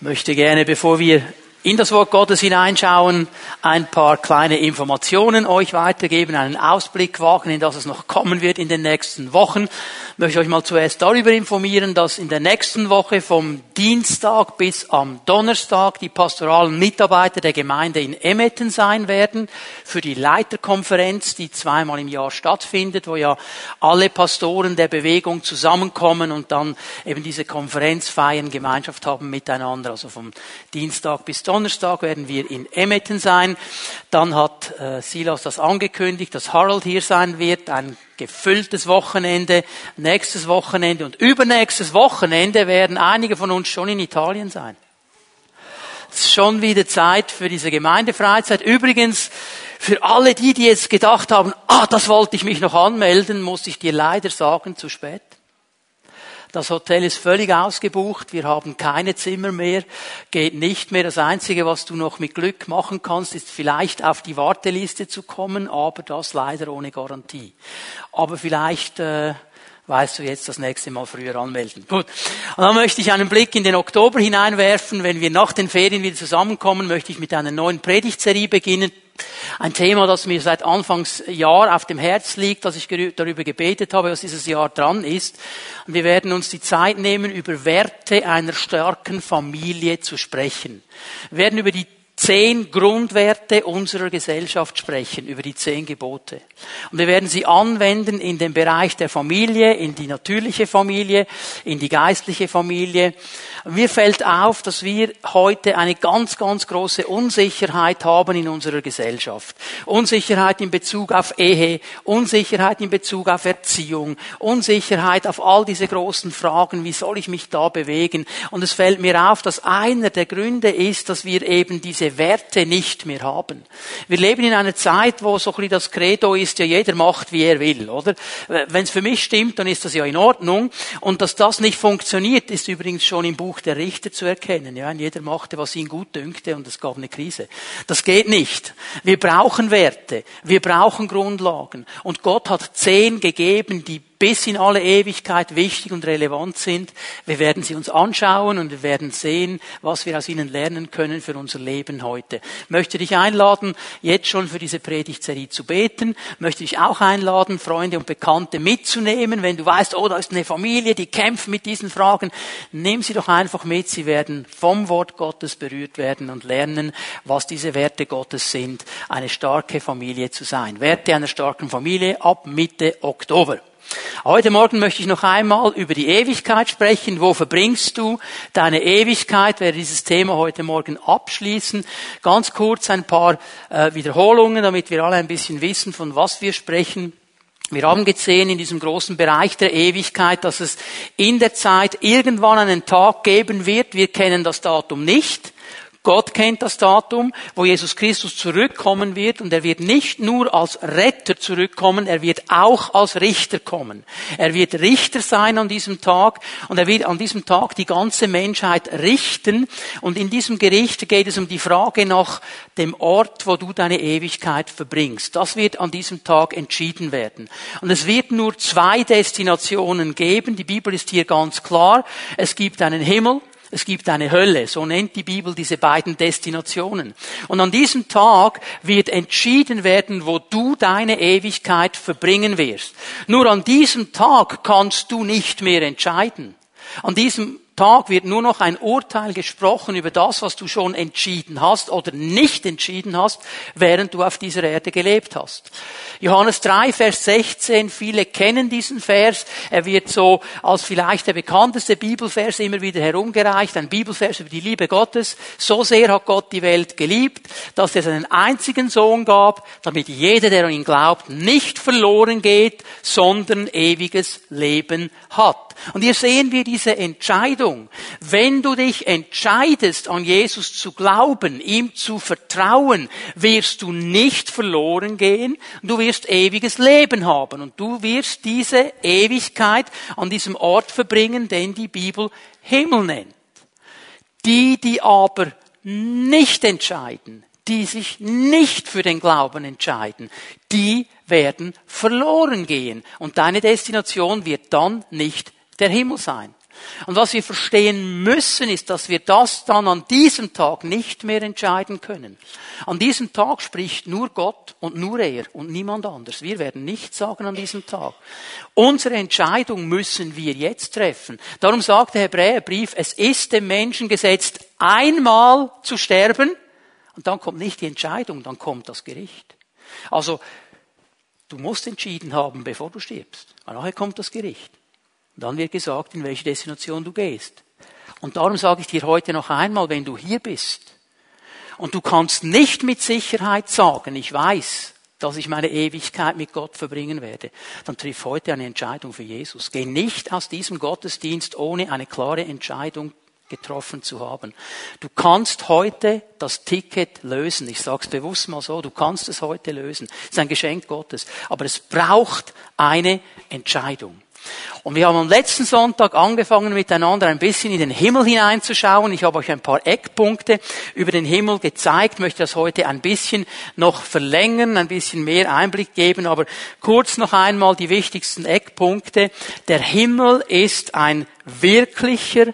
möchte gerne, bevor wir in das Wort Gottes hineinschauen, ein paar kleine Informationen euch weitergeben, einen Ausblick wagen, in das es noch kommen wird in den nächsten Wochen. Ich möchte euch mal zuerst darüber informieren, dass in der nächsten Woche vom Dienstag bis am Donnerstag die pastoralen Mitarbeiter der Gemeinde in Emmetten sein werden für die Leiterkonferenz, die zweimal im Jahr stattfindet, wo ja alle Pastoren der Bewegung zusammenkommen und dann eben diese Konferenz feiern, Gemeinschaft haben miteinander. Also vom Dienstag bis Donnerstag werden wir in Emmetten sein. Dann hat äh, Silas das angekündigt, dass Harold hier sein wird. Ein gefülltes Wochenende, nächstes Wochenende und übernächstes Wochenende werden einige von uns schon in Italien sein. Es ist schon wieder Zeit für diese Gemeindefreizeit. Übrigens, für alle die, die jetzt gedacht haben, ah, das wollte ich mich noch anmelden, muss ich dir leider sagen, zu spät. Das Hotel ist völlig ausgebucht. Wir haben keine Zimmer mehr. Geht nicht mehr. Das Einzige, was du noch mit Glück machen kannst, ist vielleicht auf die Warteliste zu kommen, aber das leider ohne Garantie. Aber vielleicht äh, weißt du jetzt das nächste Mal früher anmelden. Gut. Und dann möchte ich einen Blick in den Oktober hineinwerfen. Wenn wir nach den Ferien wieder zusammenkommen, möchte ich mit einer neuen Predigtserie beginnen. Ein Thema, das mir seit Anfangsjahr auf dem Herz liegt, dass ich darüber gebetet habe, was dieses Jahr dran ist. Wir werden uns die Zeit nehmen, über Werte einer starken Familie zu sprechen. Wir werden über die zehn Grundwerte unserer Gesellschaft sprechen, über die zehn Gebote. Und wir werden sie anwenden in den Bereich der Familie, in die natürliche Familie, in die geistliche Familie. Mir fällt auf, dass wir heute eine ganz, ganz große Unsicherheit haben in unserer Gesellschaft. Unsicherheit in Bezug auf Ehe, Unsicherheit in Bezug auf Erziehung, Unsicherheit auf all diese großen Fragen, wie soll ich mich da bewegen? Und es fällt mir auf, dass einer der Gründe ist, dass wir eben diese Werte nicht mehr haben. Wir leben in einer Zeit, wo so ein bisschen das Credo ist, ja jeder macht, wie er will, oder? Wenn es für mich stimmt, dann ist das ja in Ordnung. Und dass das nicht funktioniert, ist übrigens schon im Buch der Richter zu erkennen. Ja, jeder machte, was ihn gut dünkte und es gab eine Krise. Das geht nicht. Wir brauchen Werte. Wir brauchen Grundlagen. Und Gott hat zehn gegeben, die bis in alle Ewigkeit wichtig und relevant sind. Wir werden sie uns anschauen und wir werden sehen, was wir aus ihnen lernen können für unser Leben heute. Ich möchte dich einladen, jetzt schon für diese Predigtserie zu beten. Ich möchte dich auch einladen, Freunde und Bekannte mitzunehmen. Wenn du weißt, oh, da ist eine Familie, die kämpft mit diesen Fragen, nimm sie doch einfach mit. Sie werden vom Wort Gottes berührt werden und lernen, was diese Werte Gottes sind, eine starke Familie zu sein. Werte einer starken Familie ab Mitte Oktober. Heute Morgen möchte ich noch einmal über die Ewigkeit sprechen. Wo verbringst du deine Ewigkeit? Ich werde dieses Thema heute Morgen abschließen. Ganz kurz ein paar äh, Wiederholungen, damit wir alle ein bisschen wissen, von was wir sprechen. Wir haben gesehen in diesem großen Bereich der Ewigkeit, dass es in der Zeit irgendwann einen Tag geben wird. Wir kennen das Datum nicht. Gott kennt das Datum, wo Jesus Christus zurückkommen wird und er wird nicht nur als Retter zurückkommen, er wird auch als Richter kommen. Er wird Richter sein an diesem Tag und er wird an diesem Tag die ganze Menschheit richten und in diesem Gericht geht es um die Frage nach dem Ort, wo du deine Ewigkeit verbringst. Das wird an diesem Tag entschieden werden. Und es wird nur zwei Destinationen geben. Die Bibel ist hier ganz klar. Es gibt einen Himmel es gibt eine Hölle. So nennt die Bibel diese beiden Destinationen. Und an diesem Tag wird entschieden werden, wo du deine Ewigkeit verbringen wirst. Nur an diesem Tag kannst du nicht mehr entscheiden. An diesem Tag wird nur noch ein Urteil gesprochen über das, was du schon entschieden hast oder nicht entschieden hast, während du auf dieser Erde gelebt hast. Johannes 3, Vers 16, viele kennen diesen Vers. Er wird so als vielleicht der bekannteste Bibelvers immer wieder herumgereicht, ein Bibelvers über die Liebe Gottes. So sehr hat Gott die Welt geliebt, dass er seinen einzigen Sohn gab, damit jeder, der an ihn glaubt, nicht verloren geht, sondern ewiges Leben hat. Und hier sehen wir diese Entscheidung. Wenn du dich entscheidest, an Jesus zu glauben, ihm zu vertrauen, wirst du nicht verloren gehen, du wirst ewiges Leben haben und du wirst diese Ewigkeit an diesem Ort verbringen, den die Bibel Himmel nennt. Die, die aber nicht entscheiden, die sich nicht für den Glauben entscheiden, die werden verloren gehen. Und deine Destination wird dann nicht der Himmel sein. Und was wir verstehen müssen, ist, dass wir das dann an diesem Tag nicht mehr entscheiden können. An diesem Tag spricht nur Gott und nur er und niemand anders. Wir werden nichts sagen an diesem Tag. Unsere Entscheidung müssen wir jetzt treffen. Darum sagt der Hebräerbrief, es ist dem Menschen gesetzt, einmal zu sterben und dann kommt nicht die Entscheidung, dann kommt das Gericht. Also, du musst entschieden haben, bevor du stirbst. Nachher kommt das Gericht. Dann wird gesagt, in welche Destination du gehst. Und darum sage ich dir heute noch einmal, wenn du hier bist und du kannst nicht mit Sicherheit sagen, ich weiß, dass ich meine Ewigkeit mit Gott verbringen werde, dann triff heute eine Entscheidung für Jesus. Geh nicht aus diesem Gottesdienst ohne eine klare Entscheidung getroffen zu haben. Du kannst heute das Ticket lösen. Ich sage es bewusst mal so, du kannst es heute lösen. Es ist ein Geschenk Gottes. Aber es braucht eine Entscheidung. Und wir haben am letzten Sonntag angefangen, miteinander ein bisschen in den Himmel hineinzuschauen. Ich habe euch ein paar Eckpunkte über den Himmel gezeigt, möchte das heute ein bisschen noch verlängern, ein bisschen mehr Einblick geben, aber kurz noch einmal die wichtigsten Eckpunkte. Der Himmel ist ein wirklicher,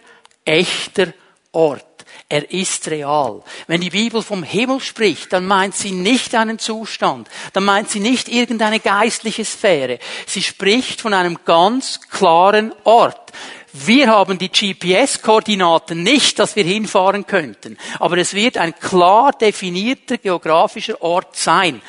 echter Ort. Er ist real. Wenn die Bibel vom Himmel spricht, dann meint sie nicht einen Zustand, dann meint sie nicht irgendeine geistliche Sphäre. Sie spricht von einem ganz klaren Ort. Wir haben die GPS-Koordinaten nicht, dass wir hinfahren könnten, aber es wird ein klar definierter geografischer Ort sein.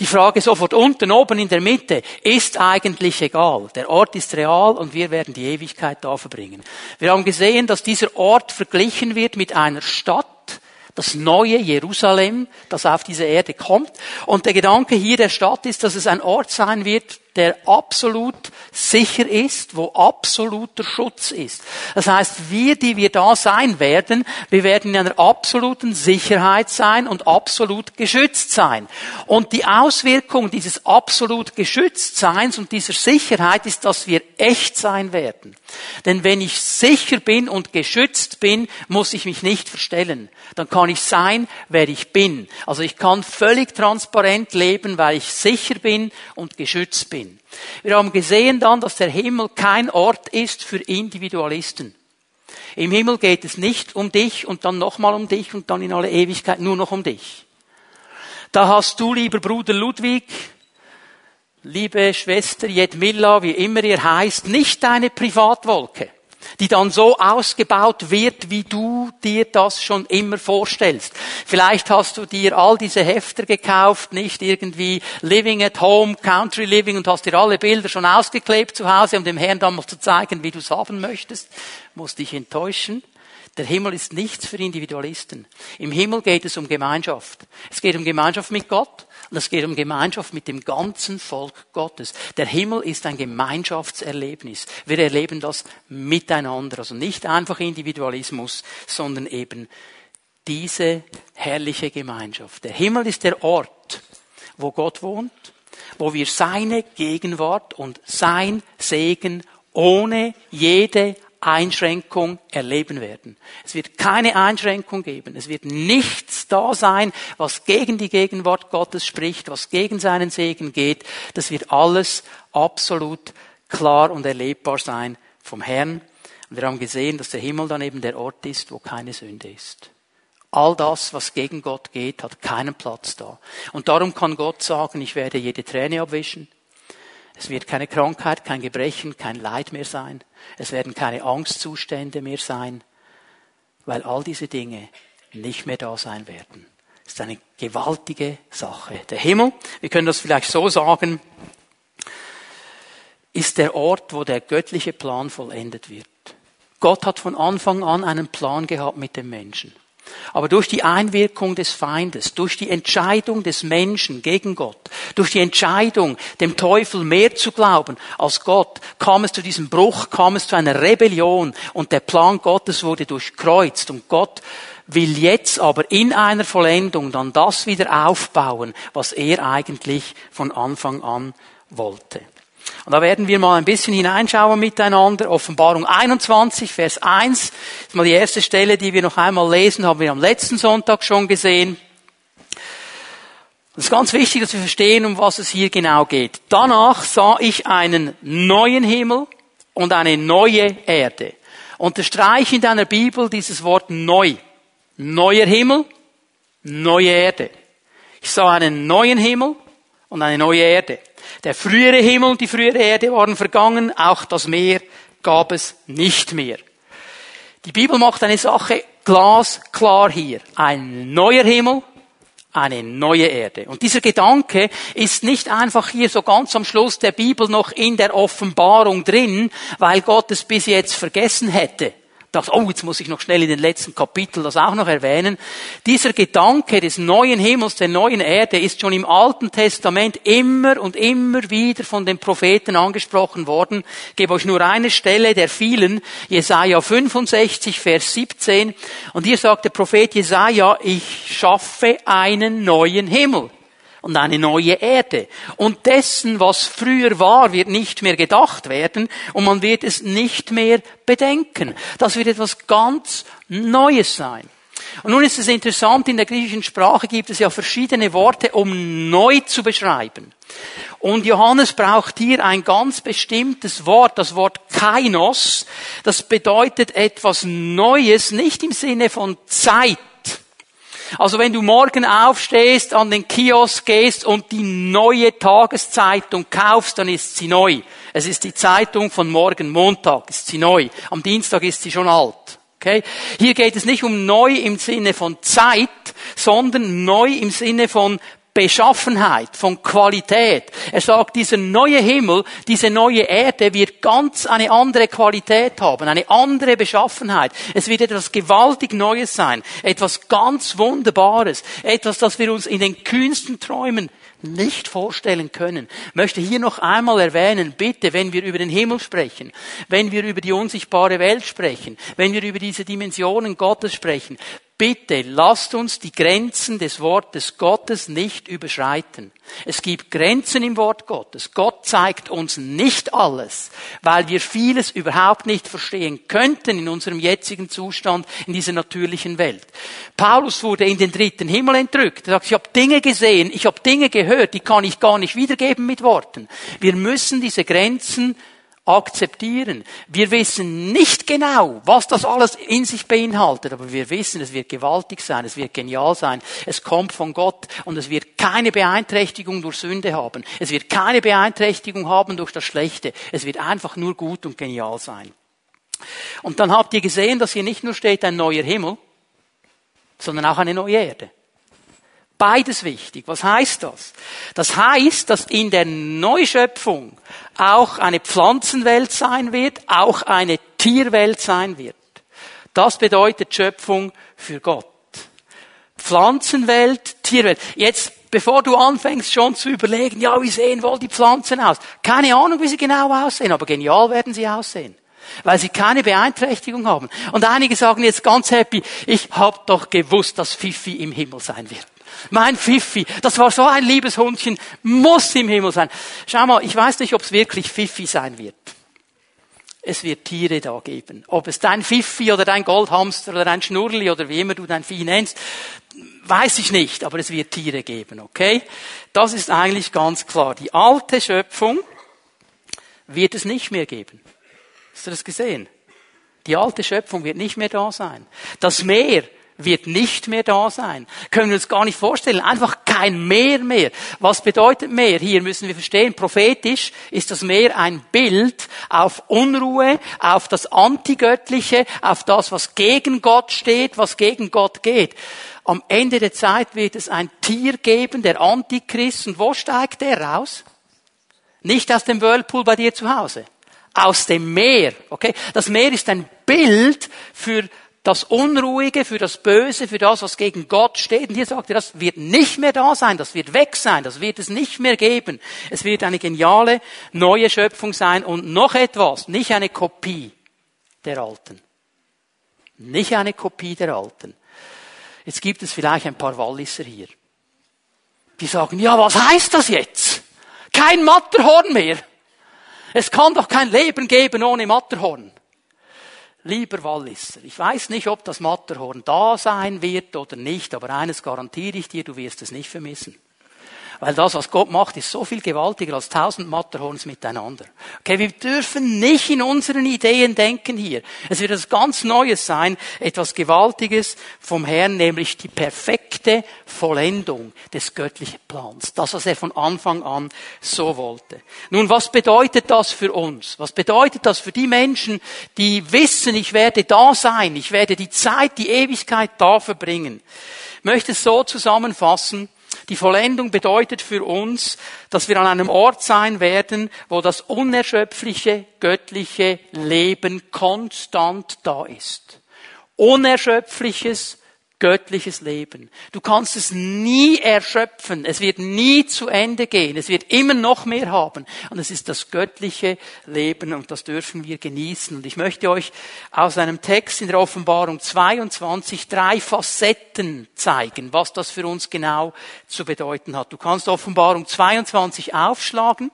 Die Frage sofort unten, oben, in der Mitte ist eigentlich egal. Der Ort ist real und wir werden die Ewigkeit da verbringen. Wir haben gesehen, dass dieser Ort verglichen wird mit einer Stadt, das neue Jerusalem, das auf diese Erde kommt. Und der Gedanke hier der Stadt ist, dass es ein Ort sein wird, der absolut sicher ist, wo absoluter Schutz ist. Das heißt, wir, die wir da sein werden, wir werden in einer absoluten Sicherheit sein und absolut geschützt sein. Und die Auswirkung dieses absolut Geschütztseins und dieser Sicherheit ist, dass wir echt sein werden. Denn wenn ich sicher bin und geschützt bin, muss ich mich nicht verstellen. Dann kann ich sein, wer ich bin. Also ich kann völlig transparent leben, weil ich sicher bin und geschützt bin. Wir haben gesehen dann, dass der Himmel kein Ort ist für Individualisten. Im Himmel geht es nicht um dich und dann nochmal um dich und dann in alle Ewigkeit nur noch um dich. Da hast du, lieber Bruder Ludwig, liebe Schwester Jedmilla, wie immer ihr heißt, nicht deine Privatwolke die dann so ausgebaut wird, wie du dir das schon immer vorstellst. Vielleicht hast du dir all diese Hefter gekauft, nicht irgendwie Living at Home, Country Living und hast dir alle Bilder schon ausgeklebt zu Hause, um dem Herrn dann mal zu zeigen, wie du es haben möchtest. Muss dich enttäuschen. Der Himmel ist nichts für Individualisten. Im Himmel geht es um Gemeinschaft. Es geht um Gemeinschaft mit Gott. Und es geht um Gemeinschaft mit dem ganzen Volk Gottes. Der Himmel ist ein Gemeinschaftserlebnis. Wir erleben das miteinander. Also nicht einfach Individualismus, sondern eben diese herrliche Gemeinschaft. Der Himmel ist der Ort, wo Gott wohnt, wo wir seine Gegenwart und sein Segen ohne jede Einschränkung erleben werden. Es wird keine Einschränkung geben. Es wird nichts da sein, was gegen die Gegenwart Gottes spricht, was gegen seinen Segen geht. Das wird alles absolut klar und erlebbar sein vom Herrn. Und wir haben gesehen, dass der Himmel dann eben der Ort ist, wo keine Sünde ist. All das, was gegen Gott geht, hat keinen Platz da. Und darum kann Gott sagen, ich werde jede Träne abwischen. Es wird keine Krankheit, kein Gebrechen, kein Leid mehr sein. Es werden keine Angstzustände mehr sein, weil all diese Dinge nicht mehr da sein werden. Das ist eine gewaltige Sache. Der Himmel, wir können das vielleicht so sagen, ist der Ort, wo der göttliche Plan vollendet wird. Gott hat von Anfang an einen Plan gehabt mit dem Menschen. Aber durch die Einwirkung des Feindes, durch die Entscheidung des Menschen gegen Gott, durch die Entscheidung, dem Teufel mehr zu glauben als Gott, kam es zu diesem Bruch, kam es zu einer Rebellion und der Plan Gottes wurde durchkreuzt und Gott will jetzt aber in einer Vollendung dann das wieder aufbauen, was er eigentlich von Anfang an wollte. Und da werden wir mal ein bisschen hineinschauen miteinander. Offenbarung 21, Vers 1. Das ist mal die erste Stelle, die wir noch einmal lesen, haben wir am letzten Sonntag schon gesehen. Es ist ganz wichtig, dass wir verstehen, um was es hier genau geht. Danach sah ich einen neuen Himmel und eine neue Erde. Unterstreiche in deiner Bibel dieses Wort neu. Neuer Himmel, neue Erde. Ich sah einen neuen Himmel und eine neue Erde. Der frühere Himmel und die frühere Erde waren vergangen, auch das Meer gab es nicht mehr. Die Bibel macht eine Sache glasklar hier. Ein neuer Himmel, eine neue Erde. Und dieser Gedanke ist nicht einfach hier so ganz am Schluss der Bibel noch in der Offenbarung drin, weil Gott es bis jetzt vergessen hätte dachte, oh, jetzt muss ich noch schnell in den letzten Kapitel das auch noch erwähnen. Dieser Gedanke des neuen Himmels, der neuen Erde ist schon im Alten Testament immer und immer wieder von den Propheten angesprochen worden. Ich gebe euch nur eine Stelle der vielen, Jesaja 65, Vers 17. Und hier sagt der Prophet Jesaja, ich schaffe einen neuen Himmel und eine neue Erde. Und dessen, was früher war, wird nicht mehr gedacht werden und man wird es nicht mehr bedenken. Das wird etwas ganz Neues sein. Und nun ist es interessant, in der griechischen Sprache gibt es ja verschiedene Worte, um neu zu beschreiben. Und Johannes braucht hier ein ganz bestimmtes Wort, das Wort kainos. Das bedeutet etwas Neues, nicht im Sinne von Zeit, also wenn du morgen aufstehst, an den Kiosk gehst und die neue Tageszeitung kaufst, dann ist sie neu. Es ist die Zeitung von morgen Montag, ist sie neu. Am Dienstag ist sie schon alt. Okay? Hier geht es nicht um neu im Sinne von Zeit, sondern neu im Sinne von Beschaffenheit, von Qualität. Er sagt, dieser neue Himmel, diese neue Erde wird ganz eine andere Qualität haben, eine andere Beschaffenheit. Es wird etwas gewaltig Neues sein, etwas ganz Wunderbares, etwas, das wir uns in den kühnsten Träumen nicht vorstellen können. Ich möchte hier noch einmal erwähnen, bitte, wenn wir über den Himmel sprechen, wenn wir über die unsichtbare Welt sprechen, wenn wir über diese Dimensionen Gottes sprechen, Bitte lasst uns die Grenzen des Wortes Gottes nicht überschreiten. Es gibt Grenzen im Wort Gottes. Gott zeigt uns nicht alles, weil wir vieles überhaupt nicht verstehen könnten in unserem jetzigen Zustand in dieser natürlichen Welt. Paulus wurde in den dritten Himmel entrückt. Er sagt, ich habe Dinge gesehen, ich habe Dinge gehört, die kann ich gar nicht wiedergeben mit Worten. Wir müssen diese Grenzen akzeptieren. Wir wissen nicht genau, was das alles in sich beinhaltet, aber wir wissen, es wird gewaltig sein, es wird genial sein, es kommt von Gott und es wird keine Beeinträchtigung durch Sünde haben. Es wird keine Beeinträchtigung haben durch das Schlechte. Es wird einfach nur gut und genial sein. Und dann habt ihr gesehen, dass hier nicht nur steht ein neuer Himmel, sondern auch eine neue Erde. Beides wichtig. Was heißt das? Das heißt, dass in der Neuschöpfung auch eine Pflanzenwelt sein wird, auch eine Tierwelt sein wird. Das bedeutet Schöpfung für Gott. Pflanzenwelt, Tierwelt. Jetzt, bevor du anfängst schon zu überlegen, ja, wie sehen wohl die Pflanzen aus? Keine Ahnung, wie sie genau aussehen, aber genial werden sie aussehen weil sie keine Beeinträchtigung haben. Und einige sagen jetzt ganz happy, ich hab doch gewusst, dass Fifi im Himmel sein wird. Mein Fifi, das war so ein liebes Hundchen, muss im Himmel sein. Schau mal, ich weiß nicht, ob es wirklich Fifi sein wird. Es wird Tiere da geben. Ob es dein Fifi oder dein Goldhamster oder dein Schnurli oder wie immer du dein Vieh nennst, weiß ich nicht, aber es wird Tiere geben, okay? Das ist eigentlich ganz klar. Die alte Schöpfung wird es nicht mehr geben. Hast du das gesehen? Die alte Schöpfung wird nicht mehr da sein. Das Meer wird nicht mehr da sein. Können wir uns gar nicht vorstellen. Einfach kein Meer mehr. Was bedeutet Meer? Hier müssen wir verstehen, prophetisch ist das Meer ein Bild auf Unruhe, auf das Antigöttliche, auf das, was gegen Gott steht, was gegen Gott geht. Am Ende der Zeit wird es ein Tier geben, der Antichrist. Und wo steigt der raus? Nicht aus dem Whirlpool bei dir zu Hause. Aus dem Meer. Okay? Das Meer ist ein Bild für das Unruhige, für das Böse, für das, was gegen Gott steht. Und hier sagt er, das wird nicht mehr da sein, das wird weg sein, das wird es nicht mehr geben. Es wird eine geniale neue Schöpfung sein und noch etwas, nicht eine Kopie der Alten. Nicht eine Kopie der Alten. Jetzt gibt es vielleicht ein paar Walliser hier. Die sagen, ja, was heißt das jetzt? Kein Matterhorn mehr. Es kann doch kein Leben geben ohne Matterhorn. Lieber Walliser, ich weiß nicht, ob das Matterhorn da sein wird oder nicht, aber eines garantiere ich dir, du wirst es nicht vermissen. Weil das, was Gott macht, ist so viel gewaltiger als tausend Matterhorns miteinander. Okay, wir dürfen nicht in unseren Ideen denken hier. Es wird etwas ganz Neues sein, etwas Gewaltiges vom Herrn, nämlich die perfekte Vollendung des göttlichen Plans. Das, was er von Anfang an so wollte. Nun, was bedeutet das für uns? Was bedeutet das für die Menschen, die wissen, ich werde da sein, ich werde die Zeit, die Ewigkeit da verbringen? Ich möchte es so zusammenfassen, die Vollendung bedeutet für uns, dass wir an einem Ort sein werden, wo das unerschöpfliche, göttliche Leben konstant da ist. Unerschöpfliches, göttliches Leben. Du kannst es nie erschöpfen. Es wird nie zu Ende gehen. Es wird immer noch mehr haben. Und es ist das göttliche Leben und das dürfen wir genießen. Und ich möchte euch aus einem Text in der Offenbarung 22 drei Facetten zeigen, was das für uns genau zu bedeuten hat. Du kannst Offenbarung 22 aufschlagen.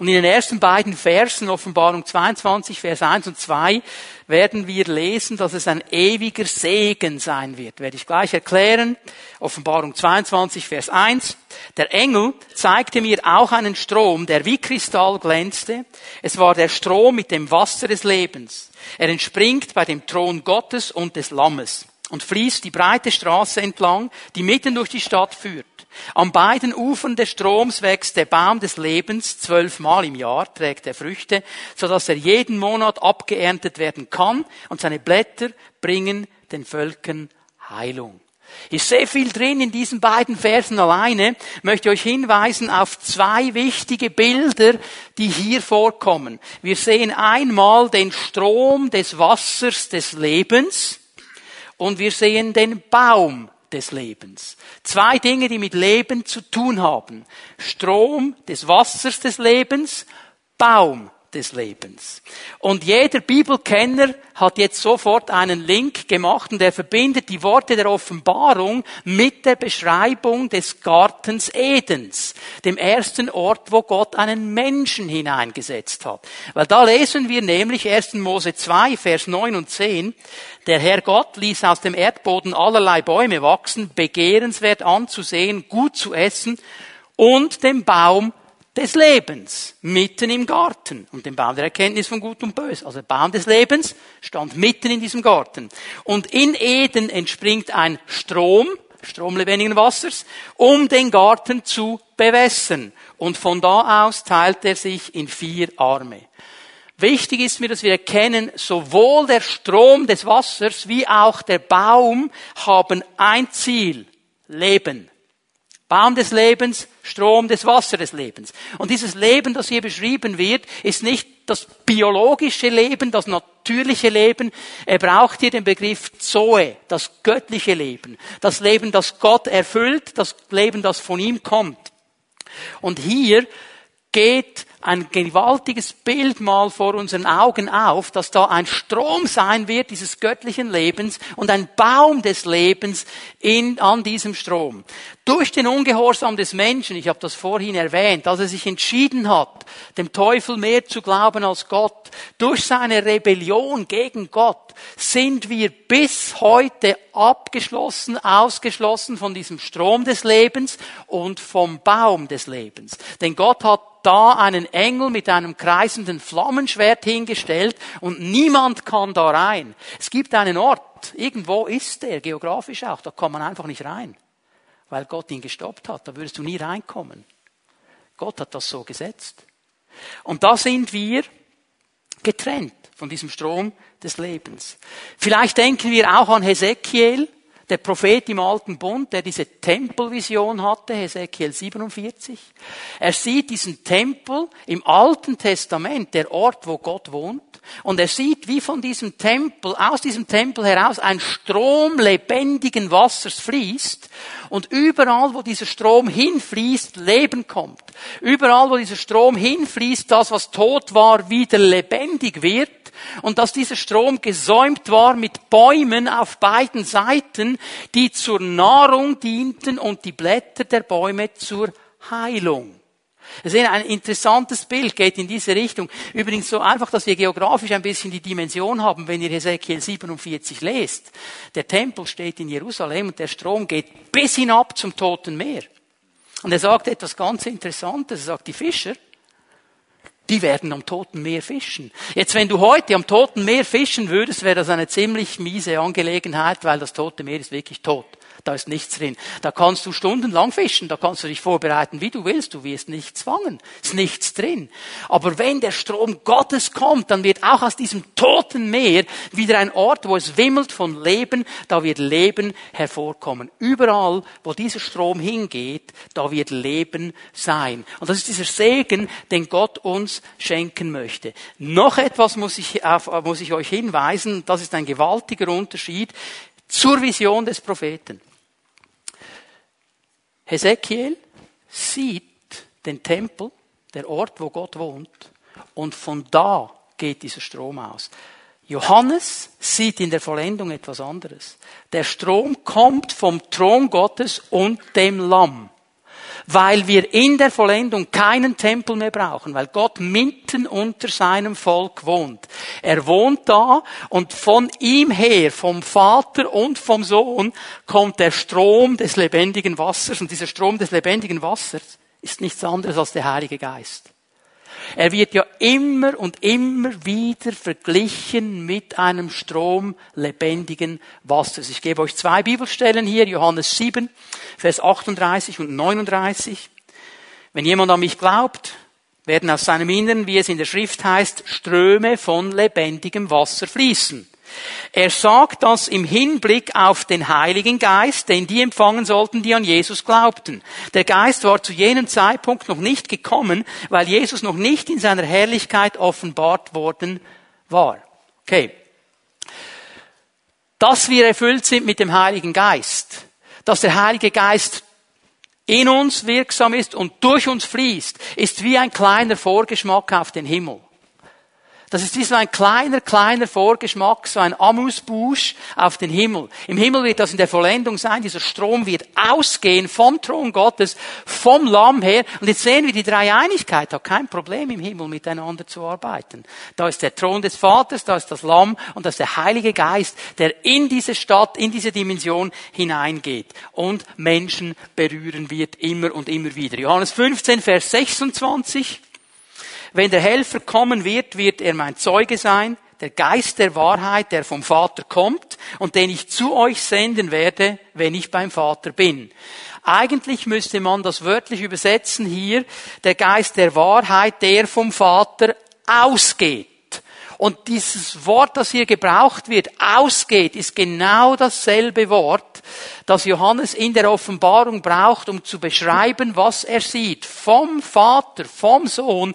Und in den ersten beiden Versen, Offenbarung 22, Vers 1 und 2, werden wir lesen, dass es ein ewiger Segen sein wird. Werde ich gleich erklären. Offenbarung 22, Vers 1. Der Engel zeigte mir auch einen Strom, der wie Kristall glänzte. Es war der Strom mit dem Wasser des Lebens. Er entspringt bei dem Thron Gottes und des Lammes und fließt die breite Straße entlang, die mitten durch die Stadt führt. An beiden Ufern des Stroms wächst der Baum des Lebens, zwölfmal im Jahr trägt er Früchte, so dass er jeden Monat abgeerntet werden kann und seine Blätter bringen den Völkern Heilung. Ist sehr viel drin in diesen beiden Versen alleine. Ich möchte euch hinweisen auf zwei wichtige Bilder, die hier vorkommen. Wir sehen einmal den Strom des Wassers des Lebens und wir sehen den Baum des Lebens. Zwei Dinge, die mit Leben zu tun haben. Strom des Wassers des Lebens, Baum des Lebens. Und jeder Bibelkenner hat jetzt sofort einen Link gemacht und er verbindet die Worte der Offenbarung mit der Beschreibung des Gartens Edens, dem ersten Ort, wo Gott einen Menschen hineingesetzt hat. Weil da lesen wir nämlich 1. Mose 2, Vers 9 und 10, der Herr Gott ließ aus dem Erdboden allerlei Bäume wachsen, begehrenswert anzusehen, gut zu essen und den Baum des Lebens mitten im Garten und den Baum der Erkenntnis von Gut und Böse. Also der Baum des Lebens stand mitten in diesem Garten. Und in Eden entspringt ein Strom, Strom lebendigen Wassers, um den Garten zu bewässern. Und von da aus teilt er sich in vier Arme. Wichtig ist mir, dass wir erkennen, sowohl der Strom des Wassers wie auch der Baum haben ein Ziel. Leben. Baum des Lebens, Strom des Wasser des Lebens. Und dieses Leben, das hier beschrieben wird, ist nicht das biologische Leben, das natürliche Leben. Er braucht hier den Begriff Zoe, das göttliche Leben. Das Leben, das Gott erfüllt, das Leben, das von ihm kommt. Und hier geht ein gewaltiges Bild mal vor unseren Augen auf, dass da ein Strom sein wird dieses göttlichen Lebens und ein Baum des Lebens in, an diesem Strom. Durch den Ungehorsam des Menschen, ich habe das vorhin erwähnt, als er sich entschieden hat, dem Teufel mehr zu glauben als Gott, durch seine Rebellion gegen Gott, sind wir bis heute abgeschlossen, ausgeschlossen von diesem Strom des Lebens und vom Baum des Lebens. Denn Gott hat da einen Engel mit einem kreisenden Flammenschwert hingestellt und niemand kann da rein. Es gibt einen Ort, irgendwo ist der, geografisch auch, da kommt man einfach nicht rein, weil Gott ihn gestoppt hat, da würdest du nie reinkommen. Gott hat das so gesetzt. Und da sind wir getrennt von diesem Strom des Lebens. Vielleicht denken wir auch an Hesekiel, der Prophet im Alten Bund, der diese Tempelvision hatte, Hesekiel 47. Er sieht diesen Tempel im Alten Testament, der Ort, wo Gott wohnt. Und er sieht, wie von diesem Tempel, aus diesem Tempel heraus ein Strom lebendigen Wassers fließt. Und überall, wo dieser Strom hinfließt, Leben kommt. Überall, wo dieser Strom hinfließt, das, was tot war, wieder lebendig wird und dass dieser Strom gesäumt war mit Bäumen auf beiden Seiten, die zur Nahrung dienten und die Blätter der Bäume zur Heilung. Wir sehen ein interessantes Bild, geht in diese Richtung. Übrigens so einfach, dass wir geografisch ein bisschen die Dimension haben, wenn ihr Ezekiel 47 lest. Der Tempel steht in Jerusalem und der Strom geht bis hinab zum Toten Meer. Und er sagt etwas ganz Interessantes. Er sagt, die Fischer, die werden am Toten Meer fischen. Jetzt, wenn du heute am Toten Meer fischen würdest, wäre das eine ziemlich miese Angelegenheit, weil das Tote Meer ist wirklich tot. Da ist nichts drin. Da kannst du stundenlang fischen, da kannst du dich vorbereiten, wie du willst, du wirst nichts fangen. Ist nichts drin. Aber wenn der Strom Gottes kommt, dann wird auch aus diesem toten Meer wieder ein Ort, wo es wimmelt von Leben, da wird Leben hervorkommen. Überall, wo dieser Strom hingeht, da wird Leben sein. Und das ist dieser Segen, den Gott uns schenken möchte. Noch etwas muss ich, auf, muss ich euch hinweisen, das ist ein gewaltiger Unterschied zur Vision des Propheten. Hesekiel sieht den Tempel, der Ort, wo Gott wohnt, und von da geht dieser Strom aus. Johannes sieht in der Vollendung etwas anderes. Der Strom kommt vom Thron Gottes und dem Lamm weil wir in der Vollendung keinen Tempel mehr brauchen, weil Gott mitten unter seinem Volk wohnt. Er wohnt da und von ihm her, vom Vater und vom Sohn, kommt der Strom des lebendigen Wassers und dieser Strom des lebendigen Wassers ist nichts anderes als der Heilige Geist. Er wird ja immer und immer wieder verglichen mit einem Strom lebendigen Wassers. Ich gebe euch zwei Bibelstellen hier, Johannes 7, Vers 38 und 39. Wenn jemand an mich glaubt, werden aus seinem Inneren, wie es in der Schrift heißt, Ströme von lebendigem Wasser fließen. Er sagt das im Hinblick auf den Heiligen Geist, den die empfangen sollten, die an Jesus glaubten. Der Geist war zu jenem Zeitpunkt noch nicht gekommen, weil Jesus noch nicht in seiner Herrlichkeit offenbart worden war. Okay. Dass wir erfüllt sind mit dem Heiligen Geist, dass der Heilige Geist in uns wirksam ist und durch uns fließt, ist wie ein kleiner Vorgeschmack auf den Himmel. Das ist wie so ein kleiner, kleiner Vorgeschmack, so ein Amusbusch auf den Himmel. Im Himmel wird das in der Vollendung sein. Dieser Strom wird ausgehen vom Thron Gottes, vom Lamm her. Und jetzt sehen wir, die Dreieinigkeit hat kein Problem im Himmel miteinander zu arbeiten. Da ist der Thron des Vaters, da ist das Lamm und da ist der Heilige Geist, der in diese Stadt, in diese Dimension hineingeht und Menschen berühren wird immer und immer wieder. Johannes 15, Vers 26. Wenn der Helfer kommen wird, wird er mein Zeuge sein, der Geist der Wahrheit, der vom Vater kommt und den ich zu euch senden werde, wenn ich beim Vater bin. Eigentlich müsste man das wörtlich übersetzen hier, der Geist der Wahrheit, der vom Vater ausgeht. Und dieses Wort, das hier gebraucht wird, ausgeht, ist genau dasselbe Wort, das Johannes in der Offenbarung braucht, um zu beschreiben, was er sieht. Vom Vater, vom Sohn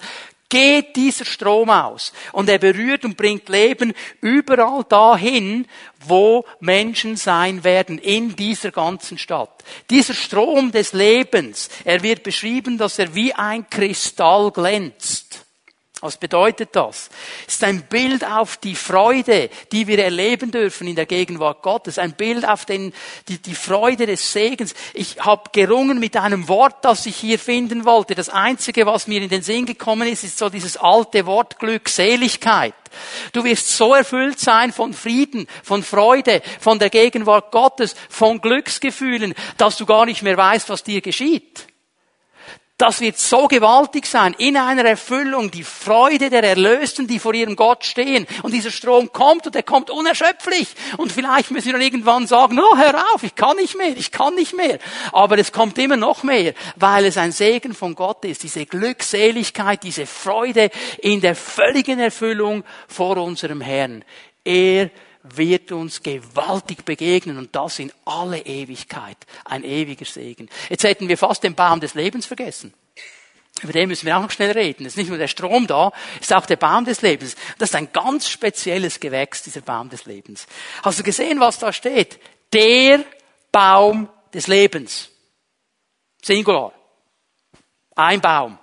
geht dieser Strom aus. Und er berührt und bringt Leben überall dahin, wo Menschen sein werden, in dieser ganzen Stadt. Dieser Strom des Lebens, er wird beschrieben, dass er wie ein Kristall glänzt. Was bedeutet das? Es ist ein Bild auf die Freude, die wir erleben dürfen in der Gegenwart Gottes. Ein Bild auf den, die, die Freude des Segens. Ich habe gerungen mit einem Wort, das ich hier finden wollte. Das Einzige, was mir in den Sinn gekommen ist, ist so dieses alte Wort Glückseligkeit. Du wirst so erfüllt sein von Frieden, von Freude, von der Gegenwart Gottes, von Glücksgefühlen, dass du gar nicht mehr weißt, was dir geschieht. Das wird so gewaltig sein, in einer Erfüllung, die Freude der Erlösten, die vor ihrem Gott stehen. Und dieser Strom kommt und er kommt unerschöpflich. Und vielleicht müssen wir dann irgendwann sagen, oh, hör auf, ich kann nicht mehr, ich kann nicht mehr. Aber es kommt immer noch mehr, weil es ein Segen von Gott ist, diese Glückseligkeit, diese Freude in der völligen Erfüllung vor unserem Herrn. Er wird uns gewaltig begegnen und das in alle Ewigkeit. Ein ewiger Segen. Jetzt hätten wir fast den Baum des Lebens vergessen. Über den müssen wir auch noch schnell reden. Es ist nicht nur der Strom da, es ist auch der Baum des Lebens. Das ist ein ganz spezielles Gewächs, dieser Baum des Lebens. Hast du gesehen, was da steht? Der Baum des Lebens. Singular. Ein Baum.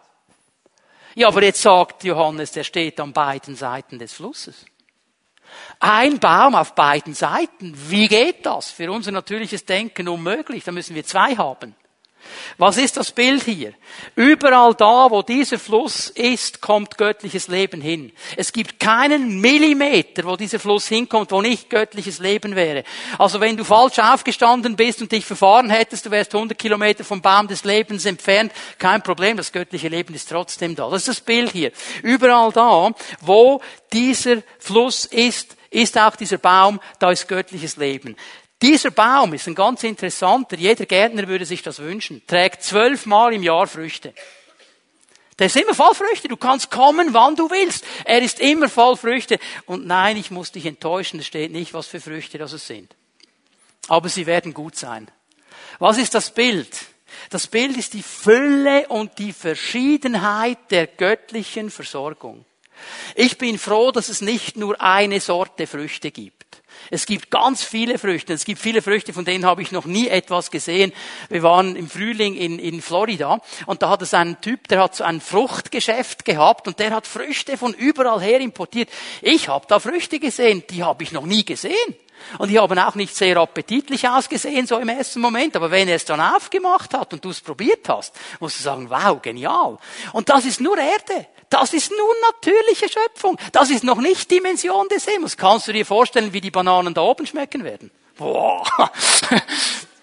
Ja, aber jetzt sagt Johannes, der steht an beiden Seiten des Flusses. Ein Baum auf beiden Seiten. Wie geht das? Für unser natürliches Denken unmöglich. Da müssen wir zwei haben. Was ist das Bild hier? Überall da, wo dieser Fluss ist, kommt göttliches Leben hin. Es gibt keinen Millimeter, wo dieser Fluss hinkommt, wo nicht göttliches Leben wäre. Also wenn du falsch aufgestanden bist und dich verfahren hättest, du wärst 100 Kilometer vom Baum des Lebens entfernt, kein Problem, das göttliche Leben ist trotzdem da. Das ist das Bild hier. Überall da, wo dieser Fluss ist, ist auch dieser Baum, da ist göttliches Leben. Dieser Baum ist ein ganz interessanter, jeder Gärtner würde sich das wünschen, trägt zwölfmal im Jahr Früchte. Der ist immer voll Früchte. Du kannst kommen, wann du willst. Er ist immer voll Früchte. Und nein, ich muss dich enttäuschen. Es steht nicht, was für Früchte das sind. Aber sie werden gut sein. Was ist das Bild? Das Bild ist die Fülle und die Verschiedenheit der göttlichen Versorgung. Ich bin froh, dass es nicht nur eine Sorte Früchte gibt. Es gibt ganz viele Früchte. Es gibt viele Früchte, von denen habe ich noch nie etwas gesehen. Wir waren im Frühling in, in Florida und da hat es einen Typ, der hat so ein Fruchtgeschäft gehabt und der hat Früchte von überall her importiert. Ich habe da Früchte gesehen, die habe ich noch nie gesehen. Und die haben auch nicht sehr appetitlich ausgesehen, so im ersten Moment. Aber wenn er es dann aufgemacht hat und du es probiert hast, musst du sagen, wow, genial. Und das ist nur Erde. Das ist nur natürliche Schöpfung. Das ist noch nicht Dimension des Himmels. Kannst du dir vorstellen, wie die Bananen da oben schmecken werden? Boah.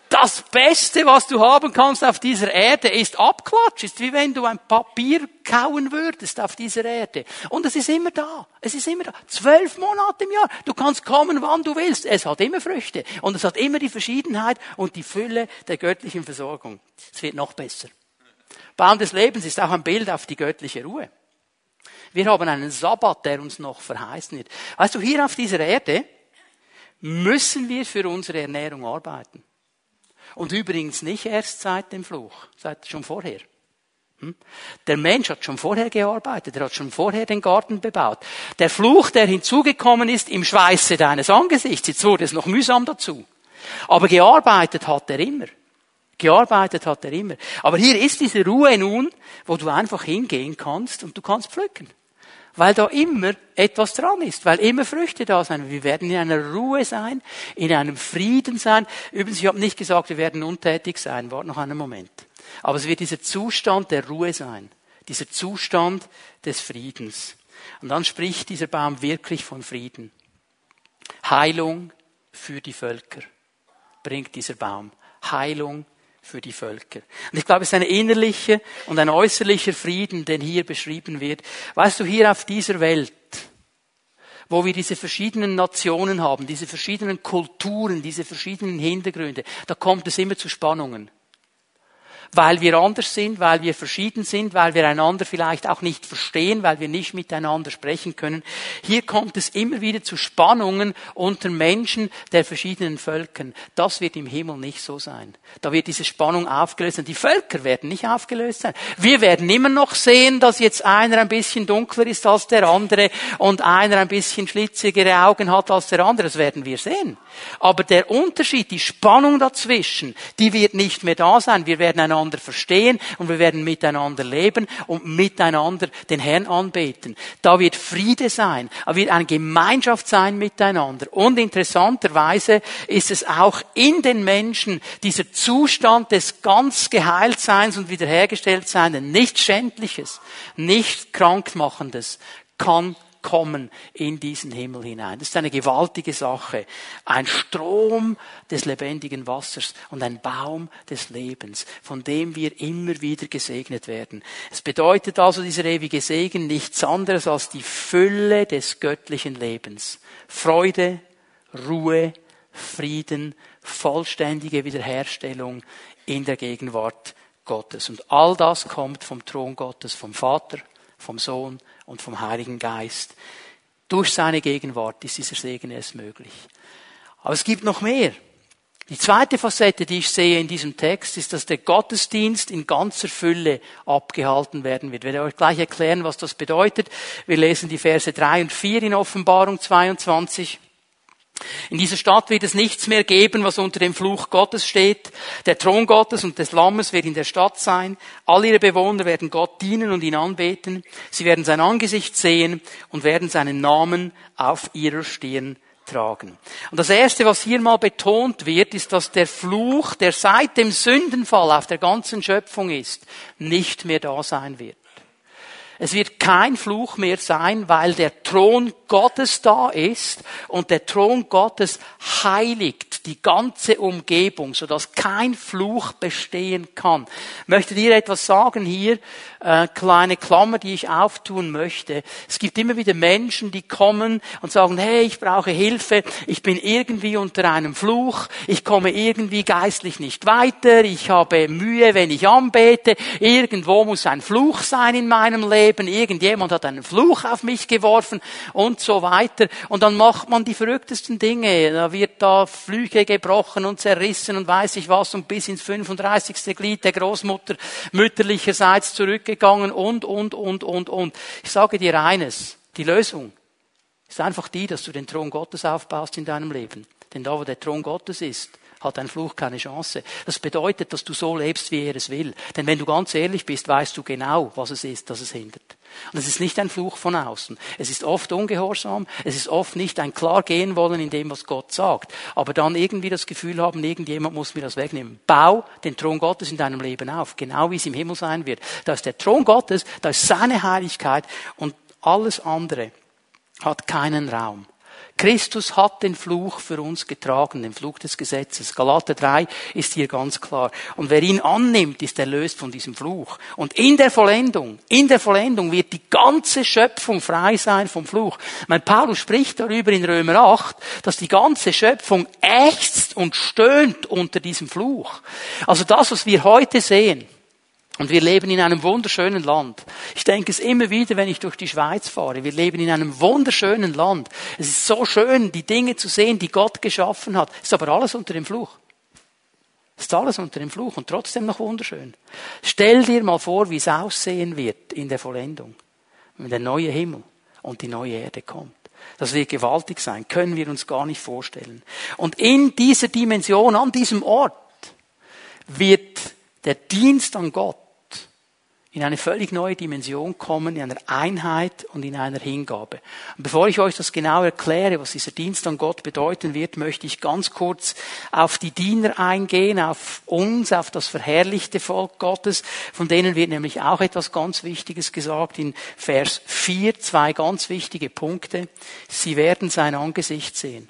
Das Beste, was du haben kannst auf dieser Erde, ist Abklatsch. Ist wie wenn du ein Papier kauen würdest auf dieser Erde. Und es ist immer da. Es ist immer da. Zwölf Monate im Jahr. Du kannst kommen, wann du willst. Es hat immer Früchte. Und es hat immer die Verschiedenheit und die Fülle der göttlichen Versorgung. Es wird noch besser. Baum des Lebens ist auch ein Bild auf die göttliche Ruhe. Wir haben einen Sabbat, der uns noch verheißen wird. Weißt du, hier auf dieser Erde müssen wir für unsere Ernährung arbeiten. Und übrigens nicht erst seit dem Fluch, seit schon vorher. Hm? Der Mensch hat schon vorher gearbeitet, er hat schon vorher den Garten bebaut. Der Fluch, der hinzugekommen ist, im Schweiße deines Angesichts, jetzt wurde es noch mühsam dazu. Aber gearbeitet hat er immer. Gearbeitet hat er immer. Aber hier ist diese Ruhe nun, wo du einfach hingehen kannst und du kannst pflücken weil da immer etwas dran ist, weil immer Früchte da sein. Wir werden in einer Ruhe sein, in einem Frieden sein. Übrigens, ich habe nicht gesagt, wir werden untätig sein. Wart noch einen Moment. Aber es wird dieser Zustand der Ruhe sein, dieser Zustand des Friedens. Und dann spricht dieser Baum wirklich von Frieden. Heilung für die Völker bringt dieser Baum. Heilung für die Völker. Und ich glaube, es ist ein innerlicher und ein äußerlicher Frieden, den hier beschrieben wird. Weißt du, hier auf dieser Welt, wo wir diese verschiedenen Nationen haben, diese verschiedenen Kulturen, diese verschiedenen Hintergründe, da kommt es immer zu Spannungen weil wir anders sind, weil wir verschieden sind, weil wir einander vielleicht auch nicht verstehen, weil wir nicht miteinander sprechen können. Hier kommt es immer wieder zu Spannungen unter Menschen der verschiedenen Völkern. Das wird im Himmel nicht so sein. Da wird diese Spannung aufgelöst sein. Die Völker werden nicht aufgelöst sein. Wir werden immer noch sehen, dass jetzt einer ein bisschen dunkler ist als der andere und einer ein bisschen schlitzigere Augen hat als der andere. Das werden wir sehen. Aber der Unterschied, die Spannung dazwischen, die wird nicht mehr da sein. Wir werden einander verstehen und wir werden miteinander leben und miteinander den Herrn anbeten. Da wird Friede sein, da wird eine Gemeinschaft sein miteinander. Und interessanterweise ist es auch in den Menschen dieser Zustand des ganz Geheiltseins und Wiederhergestelltseins, nichts Schändliches, nichts Krankmachendes kann kommen in diesen Himmel hinein. Das ist eine gewaltige Sache. Ein Strom des lebendigen Wassers und ein Baum des Lebens, von dem wir immer wieder gesegnet werden. Es bedeutet also dieser ewige Segen nichts anderes als die Fülle des göttlichen Lebens. Freude, Ruhe, Frieden, vollständige Wiederherstellung in der Gegenwart Gottes. Und all das kommt vom Thron Gottes, vom Vater, vom Sohn und vom Heiligen Geist. Durch seine Gegenwart ist dieser Segen erst möglich. Aber es gibt noch mehr. Die zweite Facette, die ich sehe in diesem Text, ist, dass der Gottesdienst in ganzer Fülle abgehalten werden wird. Ich werde euch gleich erklären, was das bedeutet. Wir lesen die Verse 3 und 4 in Offenbarung 22. In dieser Stadt wird es nichts mehr geben, was unter dem Fluch Gottes steht. Der Thron Gottes und des Lammes wird in der Stadt sein. All ihre Bewohner werden Gott dienen und ihn anbeten. Sie werden sein Angesicht sehen und werden seinen Namen auf ihrer Stirn getragen. Und das erste, was hier mal betont wird, ist, dass der Fluch, der seit dem Sündenfall auf der ganzen Schöpfung ist, nicht mehr da sein wird. Es wird kein Fluch mehr sein, weil der Thron Gottes da ist und der Thron Gottes heiligt die ganze Umgebung, sodass kein Fluch bestehen kann. Möchte dir etwas sagen hier? Äh, kleine Klammer, die ich auftun möchte. Es gibt immer wieder Menschen, die kommen und sagen, hey, ich brauche Hilfe, ich bin irgendwie unter einem Fluch, ich komme irgendwie geistlich nicht weiter, ich habe Mühe, wenn ich anbete, irgendwo muss ein Fluch sein in meinem Leben, irgendjemand hat einen Fluch auf mich geworfen und so weiter. Und dann macht man die verrücktesten Dinge. Da wird da Flüche gebrochen und zerrissen und weiß ich was und bis ins 35. Glied der Großmutter mütterlicherseits zurück gegangen und, und, und, und, und. Ich sage dir eines, die Lösung ist einfach die, dass du den Thron Gottes aufbaust in deinem Leben. Denn da, wo der Thron Gottes ist, hat ein Fluch keine Chance. Das bedeutet, dass du so lebst, wie er es will. Denn wenn du ganz ehrlich bist, weißt du genau, was es ist, das es hindert. Und es ist nicht ein Fluch von außen. Es ist oft ungehorsam. Es ist oft nicht ein klar gehen wollen in dem, was Gott sagt. Aber dann irgendwie das Gefühl haben, irgendjemand muss mir das wegnehmen. Bau den Thron Gottes in deinem Leben auf. Genau wie es im Himmel sein wird. Da ist der Thron Gottes, da ist seine Heiligkeit und alles andere hat keinen Raum. Christus hat den Fluch für uns getragen, den Fluch des Gesetzes. Galater 3 ist hier ganz klar. Und wer ihn annimmt, ist erlöst von diesem Fluch. Und in der Vollendung, in der Vollendung wird die ganze Schöpfung frei sein vom Fluch. Mein Paulus spricht darüber in Römer 8, dass die ganze Schöpfung ächzt und stöhnt unter diesem Fluch. Also das, was wir heute sehen, und wir leben in einem wunderschönen Land. Ich denke es immer wieder, wenn ich durch die Schweiz fahre. Wir leben in einem wunderschönen Land. Es ist so schön, die Dinge zu sehen, die Gott geschaffen hat. Ist aber alles unter dem Fluch. Ist alles unter dem Fluch und trotzdem noch wunderschön. Stell dir mal vor, wie es aussehen wird in der Vollendung. Wenn der neue Himmel und die neue Erde kommt. Das wird gewaltig sein. Können wir uns gar nicht vorstellen. Und in dieser Dimension, an diesem Ort, wird der Dienst an Gott in eine völlig neue Dimension kommen, in einer Einheit und in einer Hingabe. Und bevor ich euch das genau erkläre, was dieser Dienst an Gott bedeuten wird, möchte ich ganz kurz auf die Diener eingehen, auf uns, auf das verherrlichte Volk Gottes. Von denen wird nämlich auch etwas ganz Wichtiges gesagt in Vers 4, zwei ganz wichtige Punkte. Sie werden sein Angesicht sehen.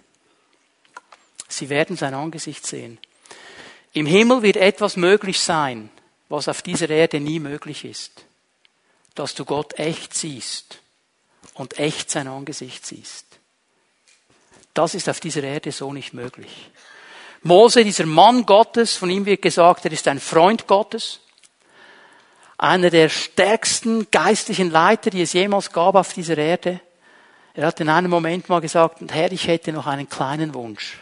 Sie werden sein Angesicht sehen. Im Himmel wird etwas möglich sein, was auf dieser Erde nie möglich ist. Dass du Gott echt siehst und echt sein Angesicht siehst. Das ist auf dieser Erde so nicht möglich. Mose, dieser Mann Gottes, von ihm wird gesagt, er ist ein Freund Gottes, einer der stärksten geistlichen Leiter, die es jemals gab auf dieser Erde. Er hat in einem Moment mal gesagt, Herr, ich hätte noch einen kleinen Wunsch.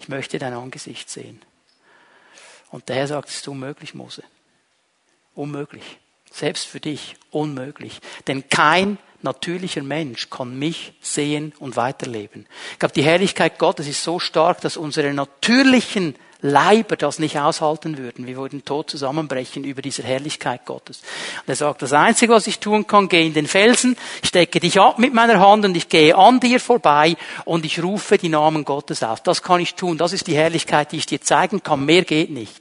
Ich möchte dein Angesicht sehen. Und der Herr sagt, es ist unmöglich, Mose. Unmöglich. Selbst für dich unmöglich. Denn kein natürlicher Mensch kann mich sehen und weiterleben. Ich glaube, die Herrlichkeit Gottes ist so stark, dass unsere natürlichen Leiber das nicht aushalten würden. Wir würden tot zusammenbrechen über diese Herrlichkeit Gottes. Und er sagt, das Einzige, was ich tun kann, gehe in den Felsen, stecke dich ab mit meiner Hand und ich gehe an dir vorbei und ich rufe die Namen Gottes auf. Das kann ich tun. Das ist die Herrlichkeit, die ich dir zeigen kann. Mehr geht nicht.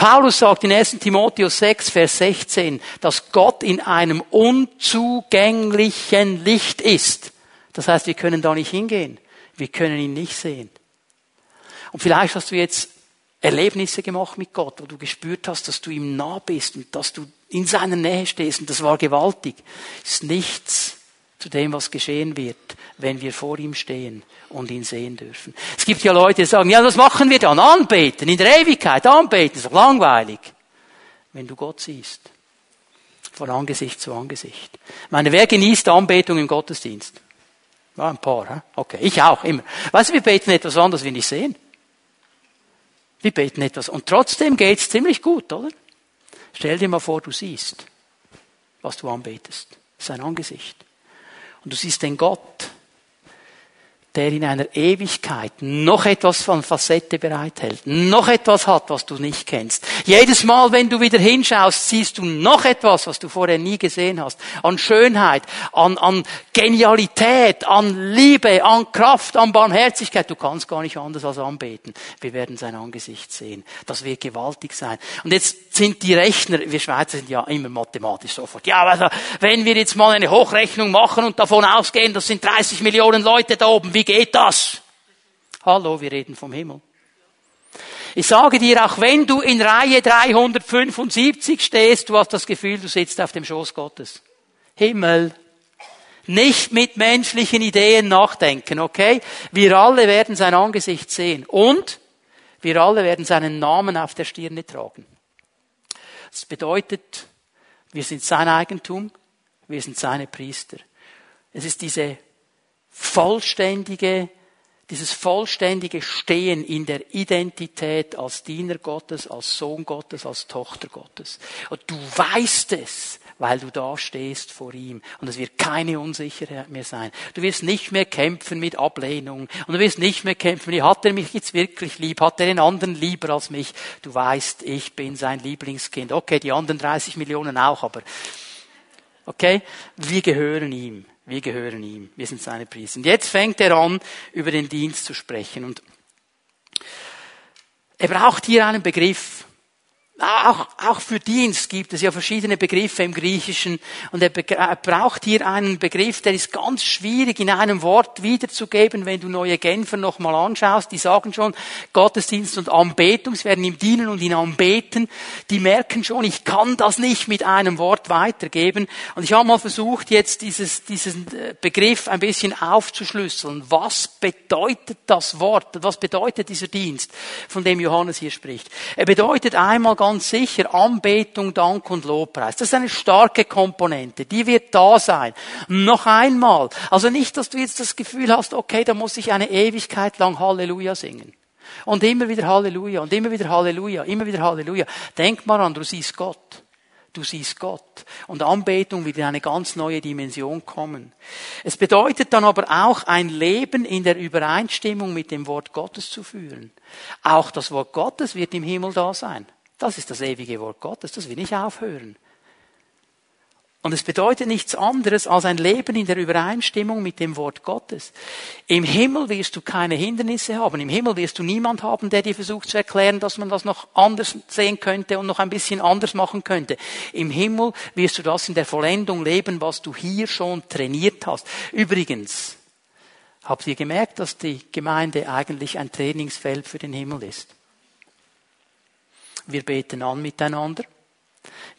Paulus sagt in 1. Timotheus 6, Vers 16, dass Gott in einem unzugänglichen Licht ist. Das heißt, wir können da nicht hingehen. Wir können ihn nicht sehen. Und vielleicht hast du jetzt Erlebnisse gemacht mit Gott, wo du gespürt hast, dass du ihm nah bist und dass du in seiner Nähe stehst und das war gewaltig. ist nichts zu dem, was geschehen wird, wenn wir vor ihm stehen und ihn sehen dürfen. Es gibt ja Leute, die sagen, ja, was machen wir dann? Anbeten, in der Ewigkeit, anbeten, ist doch langweilig. Wenn du Gott siehst, von Angesicht zu Angesicht. Ich meine, wer genießt Anbetung im Gottesdienst? Ja, ein paar, hä? okay, ich auch, immer. Weißt du, wir beten etwas anderes, wir nicht sehen. Wir beten etwas. Und trotzdem geht's ziemlich gut, oder? Stell dir mal vor, du siehst, was du anbetest. Sein Angesicht. Und du siehst den Gott, der in einer Ewigkeit noch etwas von Facette bereithält, noch etwas hat, was du nicht kennst. Jedes Mal, wenn du wieder hinschaust, siehst du noch etwas, was du vorher nie gesehen hast. An Schönheit, an, an Genialität, an Liebe, an Kraft, an Barmherzigkeit. Du kannst gar nicht anders als anbeten. Wir werden sein Angesicht sehen. Das wird gewaltig sein. Und jetzt sind die Rechner, wir Schweizer sind ja immer mathematisch sofort. Ja, also, wenn wir jetzt mal eine Hochrechnung machen und davon ausgehen, das sind 30 Millionen Leute da oben, wie geht das? Hallo, wir reden vom Himmel. Ich sage dir, auch wenn du in Reihe 375 stehst, du hast das Gefühl, du sitzt auf dem Schoß Gottes. Himmel. Nicht mit menschlichen Ideen nachdenken, okay? Wir alle werden sein Angesicht sehen. Und wir alle werden seinen Namen auf der Stirne tragen. Das bedeutet, wir sind sein Eigentum, wir sind seine Priester. Es ist diese vollständige, dieses vollständige Stehen in der Identität als Diener Gottes, als Sohn Gottes, als Tochter Gottes. Und du weißt es, weil du da stehst vor ihm. Und es wird keine Unsicherheit mehr sein. Du wirst nicht mehr kämpfen mit Ablehnung. Und du wirst nicht mehr kämpfen, hat er mich jetzt wirklich lieb? Hat er den anderen lieber als mich? Du weißt, ich bin sein Lieblingskind. Okay, die anderen 30 Millionen auch, aber, okay? Wir gehören ihm. Wir gehören ihm. Wir sind seine Priester. Und jetzt fängt er an, über den Dienst zu sprechen. Und er braucht hier einen Begriff. Auch, auch für Dienst gibt es ja verschiedene Begriffe im Griechischen und er braucht hier einen Begriff, der ist ganz schwierig in einem Wort wiederzugeben, wenn du neue Genfer nochmal anschaust. Die sagen schon Gottesdienst und Anbetung, sie werden ihm dienen und ihn anbeten. Die merken schon, ich kann das nicht mit einem Wort weitergeben. Und ich habe mal versucht, jetzt dieses, diesen äh, Begriff ein bisschen aufzuschlüsseln. Was bedeutet das Wort? Was bedeutet dieser Dienst, von dem Johannes hier spricht? Er bedeutet einmal ganz ganz sicher Anbetung, Dank und Lobpreis. Das ist eine starke Komponente. Die wird da sein. Noch einmal. Also nicht, dass du jetzt das Gefühl hast, okay, da muss ich eine Ewigkeit lang Halleluja singen. Und immer wieder Halleluja und immer wieder Halleluja, immer wieder Halleluja. Denk mal an, du siehst Gott. Du siehst Gott. Und Anbetung wird in eine ganz neue Dimension kommen. Es bedeutet dann aber auch, ein Leben in der Übereinstimmung mit dem Wort Gottes zu führen. Auch das Wort Gottes wird im Himmel da sein. Das ist das ewige Wort Gottes, das will nicht aufhören. Und es bedeutet nichts anderes als ein Leben in der Übereinstimmung mit dem Wort Gottes. Im Himmel wirst du keine Hindernisse haben. Im Himmel wirst du niemand haben, der dir versucht zu erklären, dass man das noch anders sehen könnte und noch ein bisschen anders machen könnte. Im Himmel wirst du das in der Vollendung leben, was du hier schon trainiert hast. Übrigens, habt ihr gemerkt, dass die Gemeinde eigentlich ein Trainingsfeld für den Himmel ist? Wir beten an miteinander.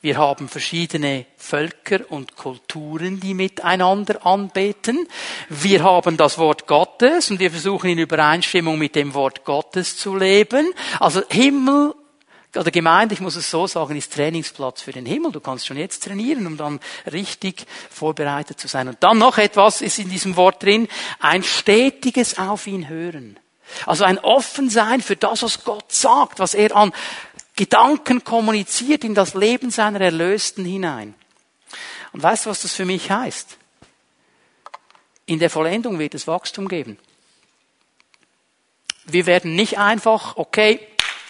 Wir haben verschiedene Völker und Kulturen, die miteinander anbeten. Wir haben das Wort Gottes und wir versuchen in Übereinstimmung mit dem Wort Gottes zu leben. Also Himmel oder Gemeinde, ich muss es so sagen, ist Trainingsplatz für den Himmel. Du kannst schon jetzt trainieren, um dann richtig vorbereitet zu sein. Und dann noch etwas ist in diesem Wort drin, ein stetiges auf ihn hören. Also ein Offensein für das, was Gott sagt, was er an Gedanken kommuniziert in das Leben seiner Erlösten hinein. Und weißt du, was das für mich heißt? In der Vollendung wird es Wachstum geben. Wir werden nicht einfach, okay,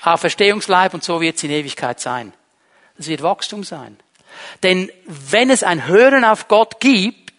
Auferstehungsleib und so wird es in Ewigkeit sein. Es wird Wachstum sein. Denn wenn es ein Hören auf Gott gibt,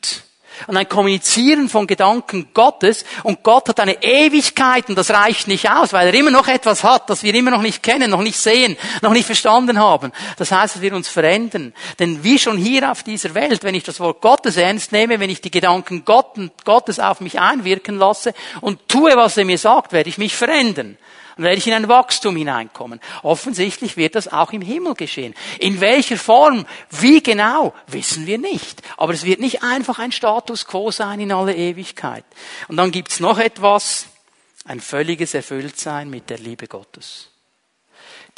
und ein Kommunizieren von Gedanken Gottes und Gott hat eine Ewigkeit und das reicht nicht aus, weil er immer noch etwas hat, das wir immer noch nicht kennen, noch nicht sehen, noch nicht verstanden haben. Das heißt, dass wir uns verändern. Denn wie schon hier auf dieser Welt, wenn ich das Wort Gottes ernst nehme, wenn ich die Gedanken Gottes auf mich einwirken lasse und tue, was er mir sagt, werde ich mich verändern. Dann werde ich in ein Wachstum hineinkommen. Offensichtlich wird das auch im Himmel geschehen. In welcher Form, wie genau, wissen wir nicht. Aber es wird nicht einfach ein Status quo sein in alle Ewigkeit. Und dann gibt's noch etwas, ein völliges Erfülltsein mit der Liebe Gottes.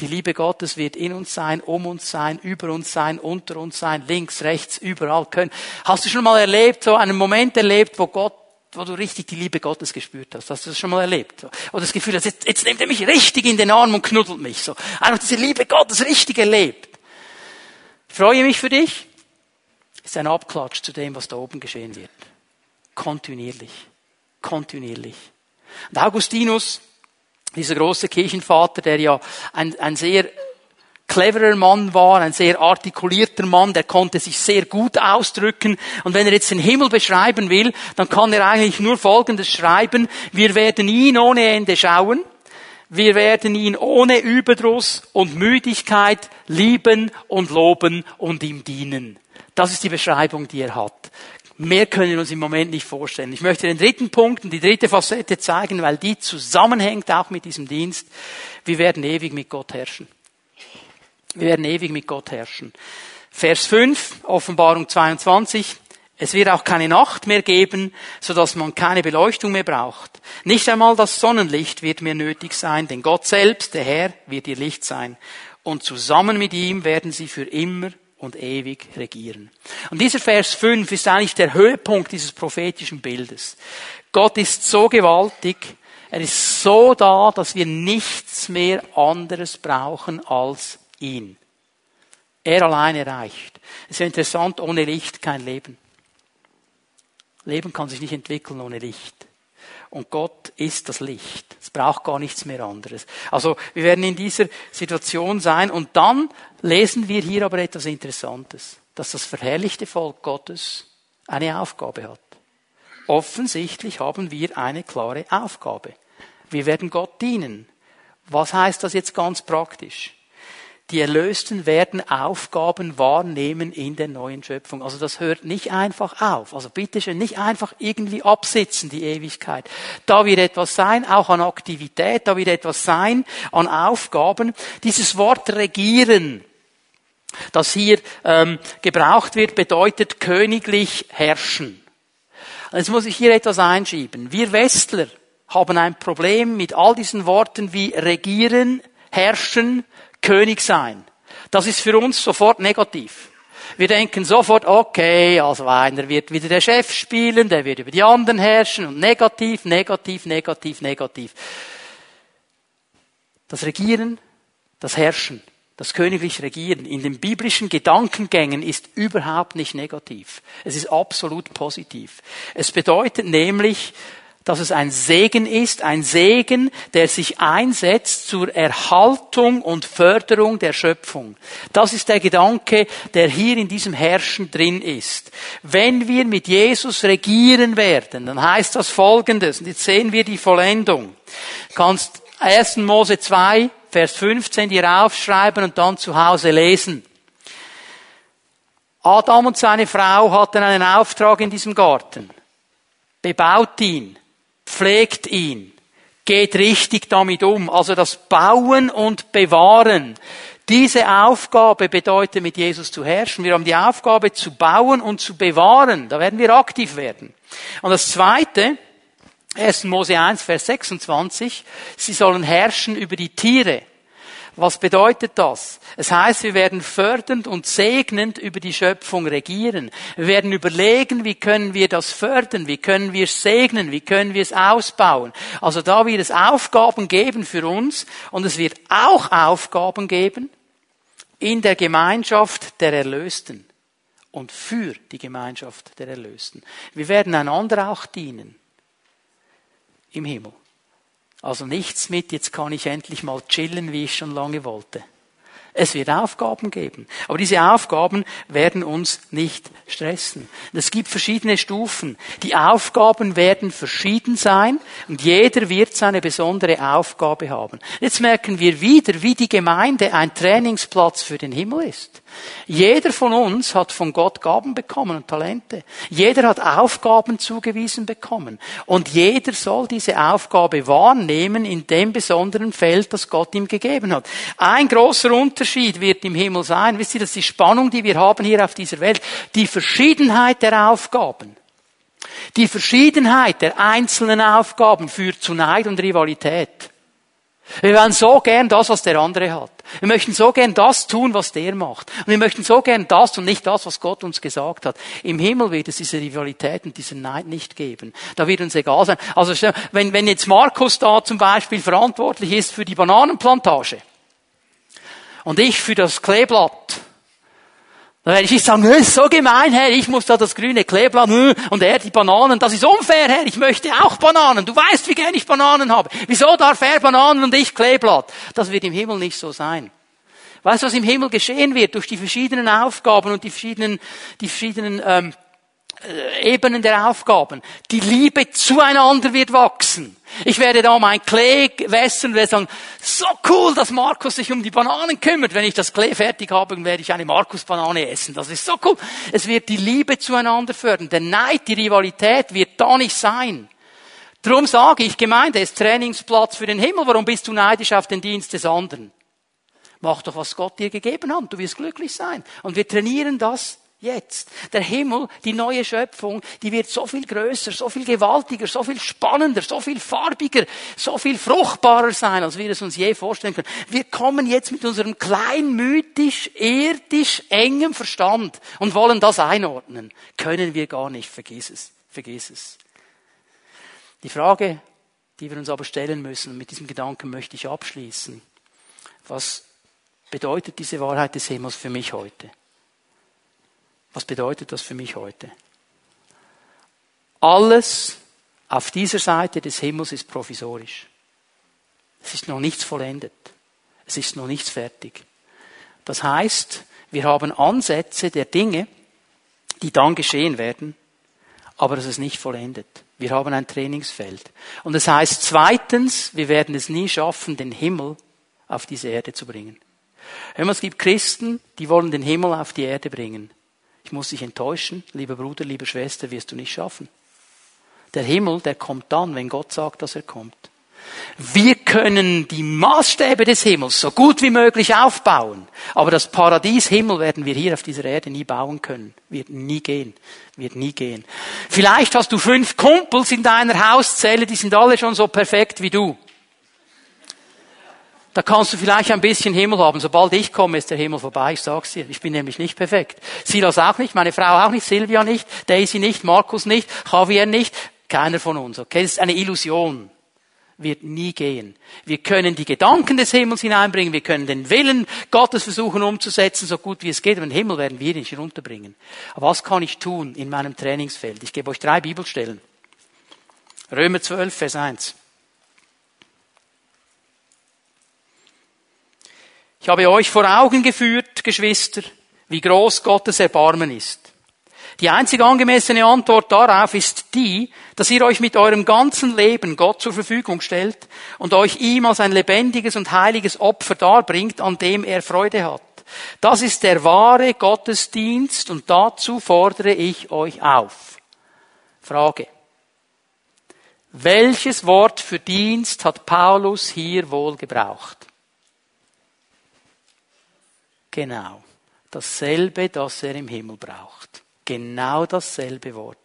Die Liebe Gottes wird in uns sein, um uns sein, über uns sein, unter uns sein, links, rechts, überall können. Hast du schon mal erlebt, so einen Moment erlebt, wo Gott wo du richtig die Liebe Gottes gespürt hast. Hast du das schon mal erlebt? Oder das Gefühl hast, jetzt, jetzt nimmt er mich richtig in den Arm und knuddelt mich. So. Einfach diese Liebe Gottes richtig erlebt. Ich freue mich für dich. Ist ein Abklatsch zu dem, was da oben geschehen wird. Kontinuierlich. Kontinuierlich. Und Augustinus, dieser große Kirchenvater, der ja ein, ein sehr cleverer Mann war, ein sehr artikulierter Mann, der konnte sich sehr gut ausdrücken. Und wenn er jetzt den Himmel beschreiben will, dann kann er eigentlich nur Folgendes schreiben. Wir werden ihn ohne Ende schauen. Wir werden ihn ohne Überdruss und Müdigkeit lieben und loben und ihm dienen. Das ist die Beschreibung, die er hat. Mehr können wir uns im Moment nicht vorstellen. Ich möchte den dritten Punkt und die dritte Facette zeigen, weil die zusammenhängt auch mit diesem Dienst. Wir werden ewig mit Gott herrschen. Wir werden ewig mit Gott herrschen. Vers 5, Offenbarung 22. Es wird auch keine Nacht mehr geben, so dass man keine Beleuchtung mehr braucht. Nicht einmal das Sonnenlicht wird mehr nötig sein, denn Gott selbst, der Herr, wird ihr Licht sein. Und zusammen mit ihm werden sie für immer und ewig regieren. Und dieser Vers 5 ist eigentlich der Höhepunkt dieses prophetischen Bildes. Gott ist so gewaltig, er ist so da, dass wir nichts mehr anderes brauchen als ihn. Er alleine reicht. Es ist interessant, ohne Licht kein Leben. Leben kann sich nicht entwickeln ohne Licht. Und Gott ist das Licht. Es braucht gar nichts mehr anderes. Also wir werden in dieser Situation sein und dann lesen wir hier aber etwas Interessantes, dass das verherrlichte Volk Gottes eine Aufgabe hat. Offensichtlich haben wir eine klare Aufgabe. Wir werden Gott dienen. Was heißt das jetzt ganz praktisch? Die Erlösten werden Aufgaben wahrnehmen in der neuen Schöpfung. Also das hört nicht einfach auf. Also bitteschön, nicht einfach irgendwie absitzen, die Ewigkeit. Da wird etwas sein, auch an Aktivität, da wird etwas sein an Aufgaben. Dieses Wort regieren, das hier ähm, gebraucht wird, bedeutet königlich herrschen. Jetzt muss ich hier etwas einschieben. Wir Westler haben ein Problem mit all diesen Worten wie regieren, herrschen, König sein. Das ist für uns sofort negativ. Wir denken sofort, okay, also einer wird wieder der Chef spielen, der wird über die anderen herrschen und negativ, negativ, negativ, negativ. Das Regieren, das Herrschen, das königliche Regieren in den biblischen Gedankengängen ist überhaupt nicht negativ. Es ist absolut positiv. Es bedeutet nämlich, dass es ein Segen ist, ein Segen, der sich einsetzt zur Erhaltung und Förderung der Schöpfung. Das ist der Gedanke, der hier in diesem Herrschen drin ist. Wenn wir mit Jesus regieren werden, dann heißt das Folgendes, und jetzt sehen wir die Vollendung. Du kannst 1. Mose 2, Vers 15 dir aufschreiben und dann zu Hause lesen. Adam und seine Frau hatten einen Auftrag in diesem Garten. Bebaut ihn pflegt ihn, geht richtig damit um. Also das Bauen und Bewahren. Diese Aufgabe bedeutet, mit Jesus zu herrschen. Wir haben die Aufgabe zu bauen und zu bewahren. Da werden wir aktiv werden. Und das Zweite, 1. Mose 1, Vers 26, sie sollen herrschen über die Tiere. Was bedeutet das? Es heißt, wir werden fördernd und segnend über die Schöpfung regieren. Wir werden überlegen, wie können wir das fördern, wie können wir es segnen, wie können wir es ausbauen. Also da wird es Aufgaben geben für uns und es wird auch Aufgaben geben in der Gemeinschaft der Erlösten und für die Gemeinschaft der Erlösten. Wir werden einander auch dienen im Himmel. Also nichts mit, jetzt kann ich endlich mal chillen, wie ich schon lange wollte. Es wird Aufgaben geben. Aber diese Aufgaben werden uns nicht stressen. Es gibt verschiedene Stufen. Die Aufgaben werden verschieden sein und jeder wird seine besondere Aufgabe haben. Jetzt merken wir wieder, wie die Gemeinde ein Trainingsplatz für den Himmel ist. Jeder von uns hat von Gott Gaben bekommen und Talente. Jeder hat Aufgaben zugewiesen bekommen. Und jeder soll diese Aufgabe wahrnehmen in dem besonderen Feld, das Gott ihm gegeben hat. Ein großer Unterschied wird im Himmel sein. Wisst ihr, das ist die Spannung, die wir haben hier auf dieser Welt. Die Verschiedenheit der Aufgaben. Die Verschiedenheit der einzelnen Aufgaben führt zu Neid und Rivalität. Wir wollen so gern das, was der andere hat. Wir möchten so gern das tun, was der macht. Und wir möchten so gern das und nicht das, was Gott uns gesagt hat. Im Himmel wird es diese Rivalität und diesen Neid nicht geben. Da wird uns egal sein. Also wenn, wenn jetzt Markus da zum Beispiel verantwortlich ist für die Bananenplantage und ich für das Kleeblatt, Da werde ich nicht sagen, das ist so gemein, Herr, ich muss da das grüne Kleeblatt und er die Bananen, das ist unfair, Herr, ich möchte auch Bananen. Du weißt, wie gern ich Bananen habe. Wieso darf er Bananen und ich Kleeblatt? Das wird im Himmel nicht so sein. Weißt du, was im Himmel geschehen wird durch die verschiedenen Aufgaben und die verschiedenen, die verschiedenen ähm, äh, Ebenen der Aufgaben. Die Liebe zueinander wird wachsen. Ich werde da mein Klee wässern und werde sagen, so cool, dass Markus sich um die Bananen kümmert. Wenn ich das Klee fertig habe, werde ich eine Markus-Banane essen. Das ist so cool. Es wird die Liebe zueinander fördern. Der Neid, die Rivalität wird da nicht sein. Drum sage ich, Gemeinde ist Trainingsplatz für den Himmel. Warum bist du neidisch auf den Dienst des anderen? Mach doch, was Gott dir gegeben hat. Du wirst glücklich sein. Und wir trainieren das Jetzt. Der Himmel, die neue Schöpfung, die wird so viel größer, so viel gewaltiger, so viel spannender, so viel farbiger, so viel fruchtbarer sein, als wir es uns je vorstellen können. Wir kommen jetzt mit unserem kleinmütig, irdisch, engem Verstand und wollen das einordnen. Können wir gar nicht. Vergiss es. Vergiss es. Die Frage, die wir uns aber stellen müssen, und mit diesem Gedanken möchte ich abschließen. Was bedeutet diese Wahrheit des Himmels für mich heute? Was bedeutet das für mich heute? Alles auf dieser Seite des Himmels ist provisorisch. Es ist noch nichts vollendet. Es ist noch nichts fertig. Das heißt, wir haben Ansätze der Dinge, die dann geschehen werden, aber es ist nicht vollendet. Wir haben ein Trainingsfeld. Und das heißt zweitens, wir werden es nie schaffen, den Himmel auf diese Erde zu bringen. Es gibt Christen, die wollen den Himmel auf die Erde bringen. Ich muss dich enttäuschen, lieber Bruder, liebe Schwester, wirst du nicht schaffen. Der Himmel, der kommt dann, wenn Gott sagt, dass er kommt. Wir können die Maßstäbe des Himmels so gut wie möglich aufbauen, aber das Paradies Himmel werden wir hier auf dieser Erde nie bauen können. Wird nie gehen. Wird nie gehen. Vielleicht hast du fünf Kumpels in deiner Hauszelle, die sind alle schon so perfekt wie du. Da kannst du vielleicht ein bisschen Himmel haben. Sobald ich komme, ist der Himmel vorbei. Ich sag's dir. Ich bin nämlich nicht perfekt. Silas auch nicht, meine Frau auch nicht, Silvia nicht, Daisy nicht, Markus nicht, Javier nicht. Keiner von uns. Okay, das ist eine Illusion. Wird nie gehen. Wir können die Gedanken des Himmels hineinbringen. Wir können den Willen Gottes versuchen umzusetzen, so gut wie es geht. Aber den Himmel werden wir nicht runterbringen. Aber was kann ich tun in meinem Trainingsfeld? Ich gebe euch drei Bibelstellen. Römer 12, Vers 1. Ich habe euch vor Augen geführt, Geschwister, wie groß Gottes Erbarmen ist. Die einzig angemessene Antwort darauf ist die, dass ihr euch mit eurem ganzen Leben Gott zur Verfügung stellt und euch ihm als ein lebendiges und heiliges Opfer darbringt, an dem er Freude hat. Das ist der wahre Gottesdienst und dazu fordere ich euch auf. Frage. Welches Wort für Dienst hat Paulus hier wohl gebraucht? Genau. Dasselbe, das er im Himmel braucht. Genau dasselbe Wort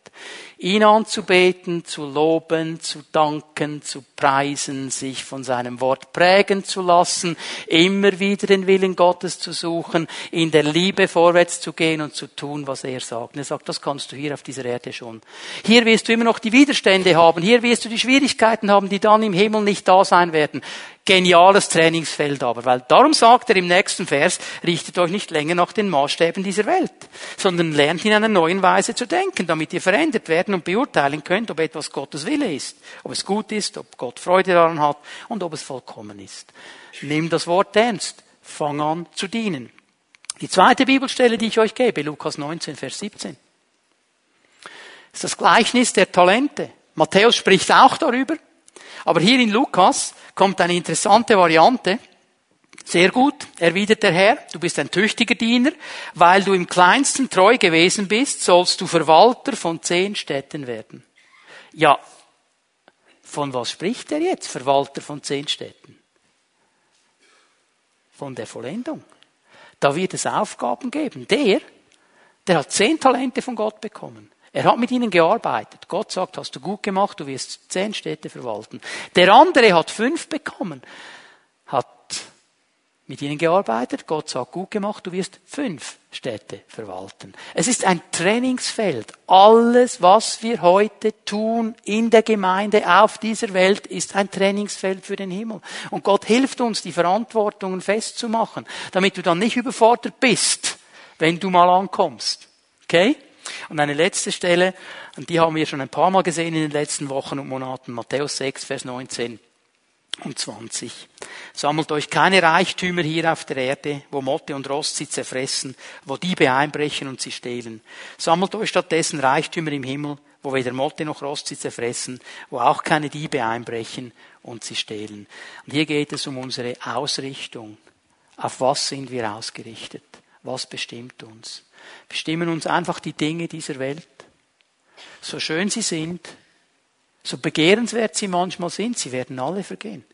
ihn anzubeten, zu loben, zu danken, zu preisen, sich von seinem Wort prägen zu lassen, immer wieder den Willen Gottes zu suchen, in der Liebe vorwärts zu gehen und zu tun, was er sagt. Und er sagt, das kannst du hier auf dieser Erde schon. Hier wirst du immer noch die Widerstände haben, hier wirst du die Schwierigkeiten haben, die dann im Himmel nicht da sein werden. Geniales Trainingsfeld aber, weil darum sagt er im nächsten Vers, richtet euch nicht länger nach den Maßstäben dieser Welt, sondern lernt in einer neuen Weise zu denken, damit ihr verändert werden und beurteilen könnt, ob etwas Gottes Wille ist, ob es gut ist, ob Gott Freude daran hat und ob es vollkommen ist. Nimm das Wort ernst. Fang an zu dienen. Die zweite Bibelstelle, die ich euch gebe, Lukas 19, Vers 17, ist das Gleichnis der Talente. Matthäus spricht auch darüber. Aber hier in Lukas kommt eine interessante Variante. Sehr gut, erwidert der Herr, du bist ein tüchtiger Diener, weil du im kleinsten treu gewesen bist, sollst du Verwalter von zehn Städten werden. Ja, von was spricht er jetzt, Verwalter von zehn Städten? Von der Vollendung. Da wird es Aufgaben geben. Der, der hat zehn Talente von Gott bekommen. Er hat mit ihnen gearbeitet. Gott sagt, hast du gut gemacht, du wirst zehn Städte verwalten. Der andere hat fünf bekommen, hat mit ihnen gearbeitet. Gott sagt, gut gemacht, du wirst fünf Städte verwalten. Es ist ein Trainingsfeld. Alles, was wir heute tun in der Gemeinde auf dieser Welt, ist ein Trainingsfeld für den Himmel. Und Gott hilft uns, die Verantwortungen festzumachen, damit du dann nicht überfordert bist wenn du mal ankommst. Okay? Und eine letzte Stelle, und die haben wir schon ein paar Mal gesehen in den letzten Wochen und Monaten, Matthäus 6, Vers 19 und 20. Sammelt euch keine Reichtümer hier auf der Erde, wo Motte und Rost sie zerfressen, wo Diebe einbrechen und sie stehlen. Sammelt euch stattdessen Reichtümer im Himmel, wo weder Motte noch Rost sie zerfressen, wo auch keine Diebe einbrechen und sie stehlen. Und hier geht es um unsere Ausrichtung. Auf was sind wir ausgerichtet? Was bestimmt uns? Bestimmen uns einfach die Dinge dieser Welt? So schön sie sind, so begehrenswert sie manchmal sind, sie werden alle vergehen.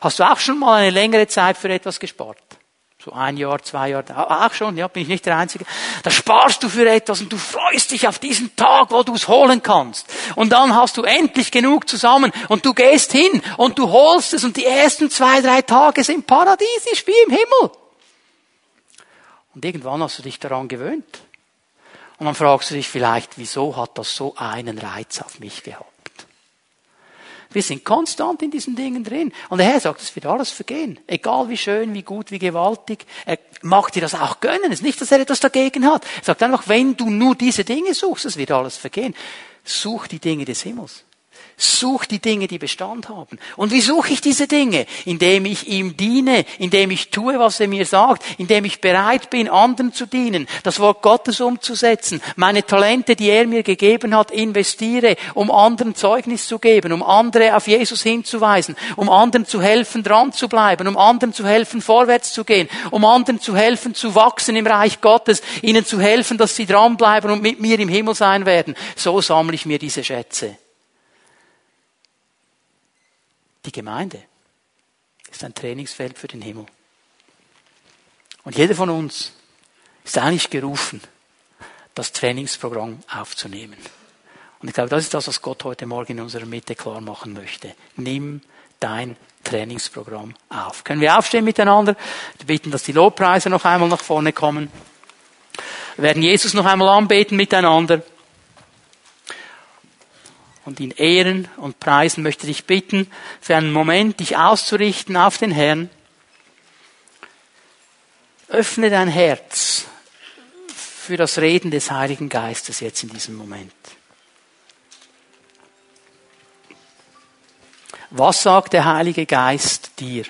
Hast du auch schon mal eine längere Zeit für etwas gespart? So ein Jahr, zwei Jahre, auch schon, ja, bin ich nicht der Einzige. Da sparst du für etwas und du freust dich auf diesen Tag, wo du es holen kannst. Und dann hast du endlich genug zusammen und du gehst hin und du holst es und die ersten zwei, drei Tage sind paradiesisch wie im Himmel. Und irgendwann hast du dich daran gewöhnt. Und dann fragst du dich vielleicht, wieso hat das so einen Reiz auf mich gehabt? Wir sind konstant in diesen Dingen drin. Und der Herr sagt, es wird alles vergehen. Egal wie schön, wie gut, wie gewaltig. Er mag dir das auch gönnen. Es ist nicht, dass er etwas dagegen hat. Er sagt einfach, wenn du nur diese Dinge suchst, es wird alles vergehen. Such die Dinge des Himmels. Such die Dinge, die Bestand haben. Und wie suche ich diese Dinge? Indem ich ihm diene, indem ich tue, was er mir sagt, indem ich bereit bin, anderen zu dienen, das Wort Gottes umzusetzen, meine Talente, die er mir gegeben hat, investiere, um anderen Zeugnis zu geben, um andere auf Jesus hinzuweisen, um anderen zu helfen, dran zu bleiben, um anderen zu helfen, vorwärts zu gehen, um anderen zu helfen, zu wachsen im Reich Gottes, ihnen zu helfen, dass sie dranbleiben und mit mir im Himmel sein werden. So sammle ich mir diese Schätze. Die Gemeinde ist ein Trainingsfeld für den Himmel. Und jeder von uns ist eigentlich gerufen, das Trainingsprogramm aufzunehmen. Und ich glaube, das ist das, was Gott heute Morgen in unserer Mitte klar machen möchte. Nimm dein Trainingsprogramm auf. Können wir aufstehen miteinander? Wir bitten, dass die Lobpreise noch einmal nach vorne kommen. Wir werden Jesus noch einmal anbeten miteinander und ihn ehren und preisen, möchte dich bitten, für einen Moment dich auszurichten auf den Herrn. Öffne dein Herz für das Reden des Heiligen Geistes jetzt in diesem Moment. Was sagt der Heilige Geist dir?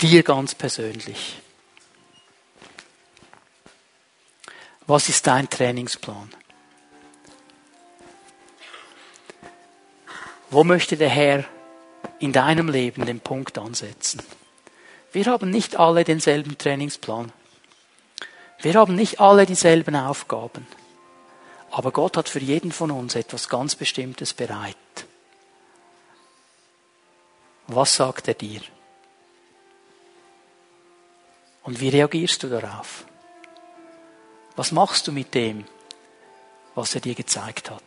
Dir ganz persönlich. Was ist dein Trainingsplan? Wo möchte der Herr in deinem Leben den Punkt ansetzen? Wir haben nicht alle denselben Trainingsplan. Wir haben nicht alle dieselben Aufgaben. Aber Gott hat für jeden von uns etwas ganz Bestimmtes bereit. Was sagt er dir? Und wie reagierst du darauf? Was machst du mit dem, was er dir gezeigt hat?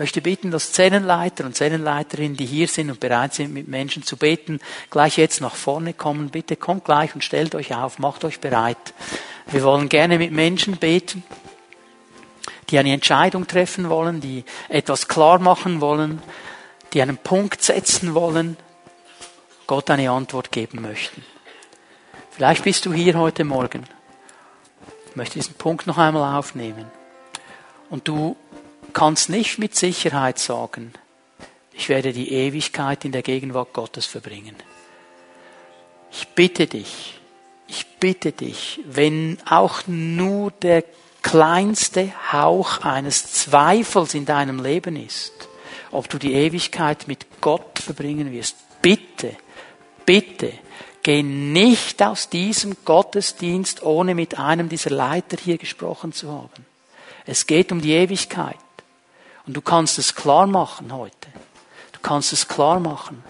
Möchte bitten, dass Zellenleiter und Zellenleiterinnen, die hier sind und bereit sind, mit Menschen zu beten, gleich jetzt nach vorne kommen. Bitte kommt gleich und stellt euch auf, macht euch bereit. Wir wollen gerne mit Menschen beten, die eine Entscheidung treffen wollen, die etwas klar machen wollen, die einen Punkt setzen wollen, Gott eine Antwort geben möchten. Vielleicht bist du hier heute Morgen. Ich möchte diesen Punkt noch einmal aufnehmen. Und du kannst nicht mit Sicherheit sagen, ich werde die Ewigkeit in der Gegenwart Gottes verbringen. Ich bitte dich, ich bitte dich, wenn auch nur der kleinste Hauch eines Zweifels in deinem Leben ist, ob du die Ewigkeit mit Gott verbringen wirst, bitte, bitte, geh nicht aus diesem Gottesdienst, ohne mit einem dieser Leiter hier gesprochen zu haben. Es geht um die Ewigkeit. Und du kannst es klar machen heute. Du kannst es klar machen.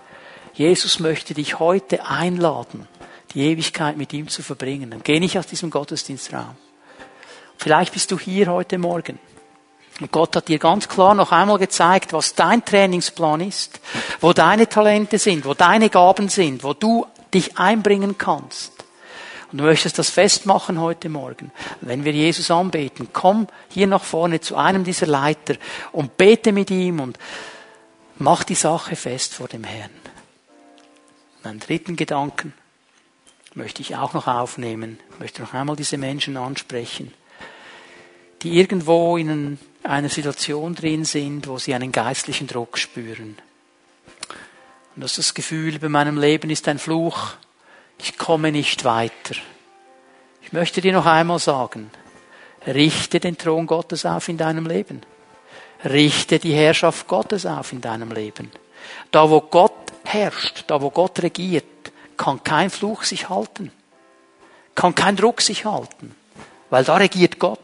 Jesus möchte dich heute einladen, die Ewigkeit mit ihm zu verbringen. Dann geh nicht aus diesem Gottesdienstraum. Vielleicht bist du hier heute Morgen. Und Gott hat dir ganz klar noch einmal gezeigt, was dein Trainingsplan ist, wo deine Talente sind, wo deine Gaben sind, wo du dich einbringen kannst und du möchtest das festmachen heute Morgen, wenn wir Jesus anbeten, komm hier nach vorne zu einem dieser Leiter und bete mit ihm und mach die Sache fest vor dem Herrn. Einen dritten Gedanken. möchte ich auch noch aufnehmen, möchte noch einmal diese Menschen ansprechen, die irgendwo in einer Situation drin sind, wo sie einen geistlichen Druck spüren. Und das, das Gefühl, bei meinem Leben ist ein Fluch, ich komme nicht weiter. Ich möchte dir noch einmal sagen, richte den Thron Gottes auf in deinem Leben. Richte die Herrschaft Gottes auf in deinem Leben. Da wo Gott herrscht, da wo Gott regiert, kann kein Fluch sich halten. Kann kein Druck sich halten. Weil da regiert Gott.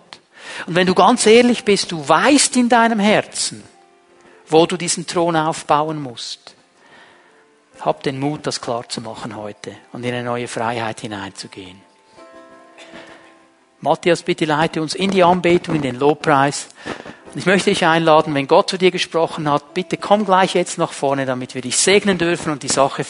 Und wenn du ganz ehrlich bist, du weißt in deinem Herzen, wo du diesen Thron aufbauen musst. Hab den Mut, das klar zu machen heute und in eine neue Freiheit hineinzugehen. Matthias, bitte leite uns in die Anbetung, in den Lobpreis. Und ich möchte dich einladen, wenn Gott zu dir gesprochen hat, bitte komm gleich jetzt nach vorne, damit wir dich segnen dürfen und die Sache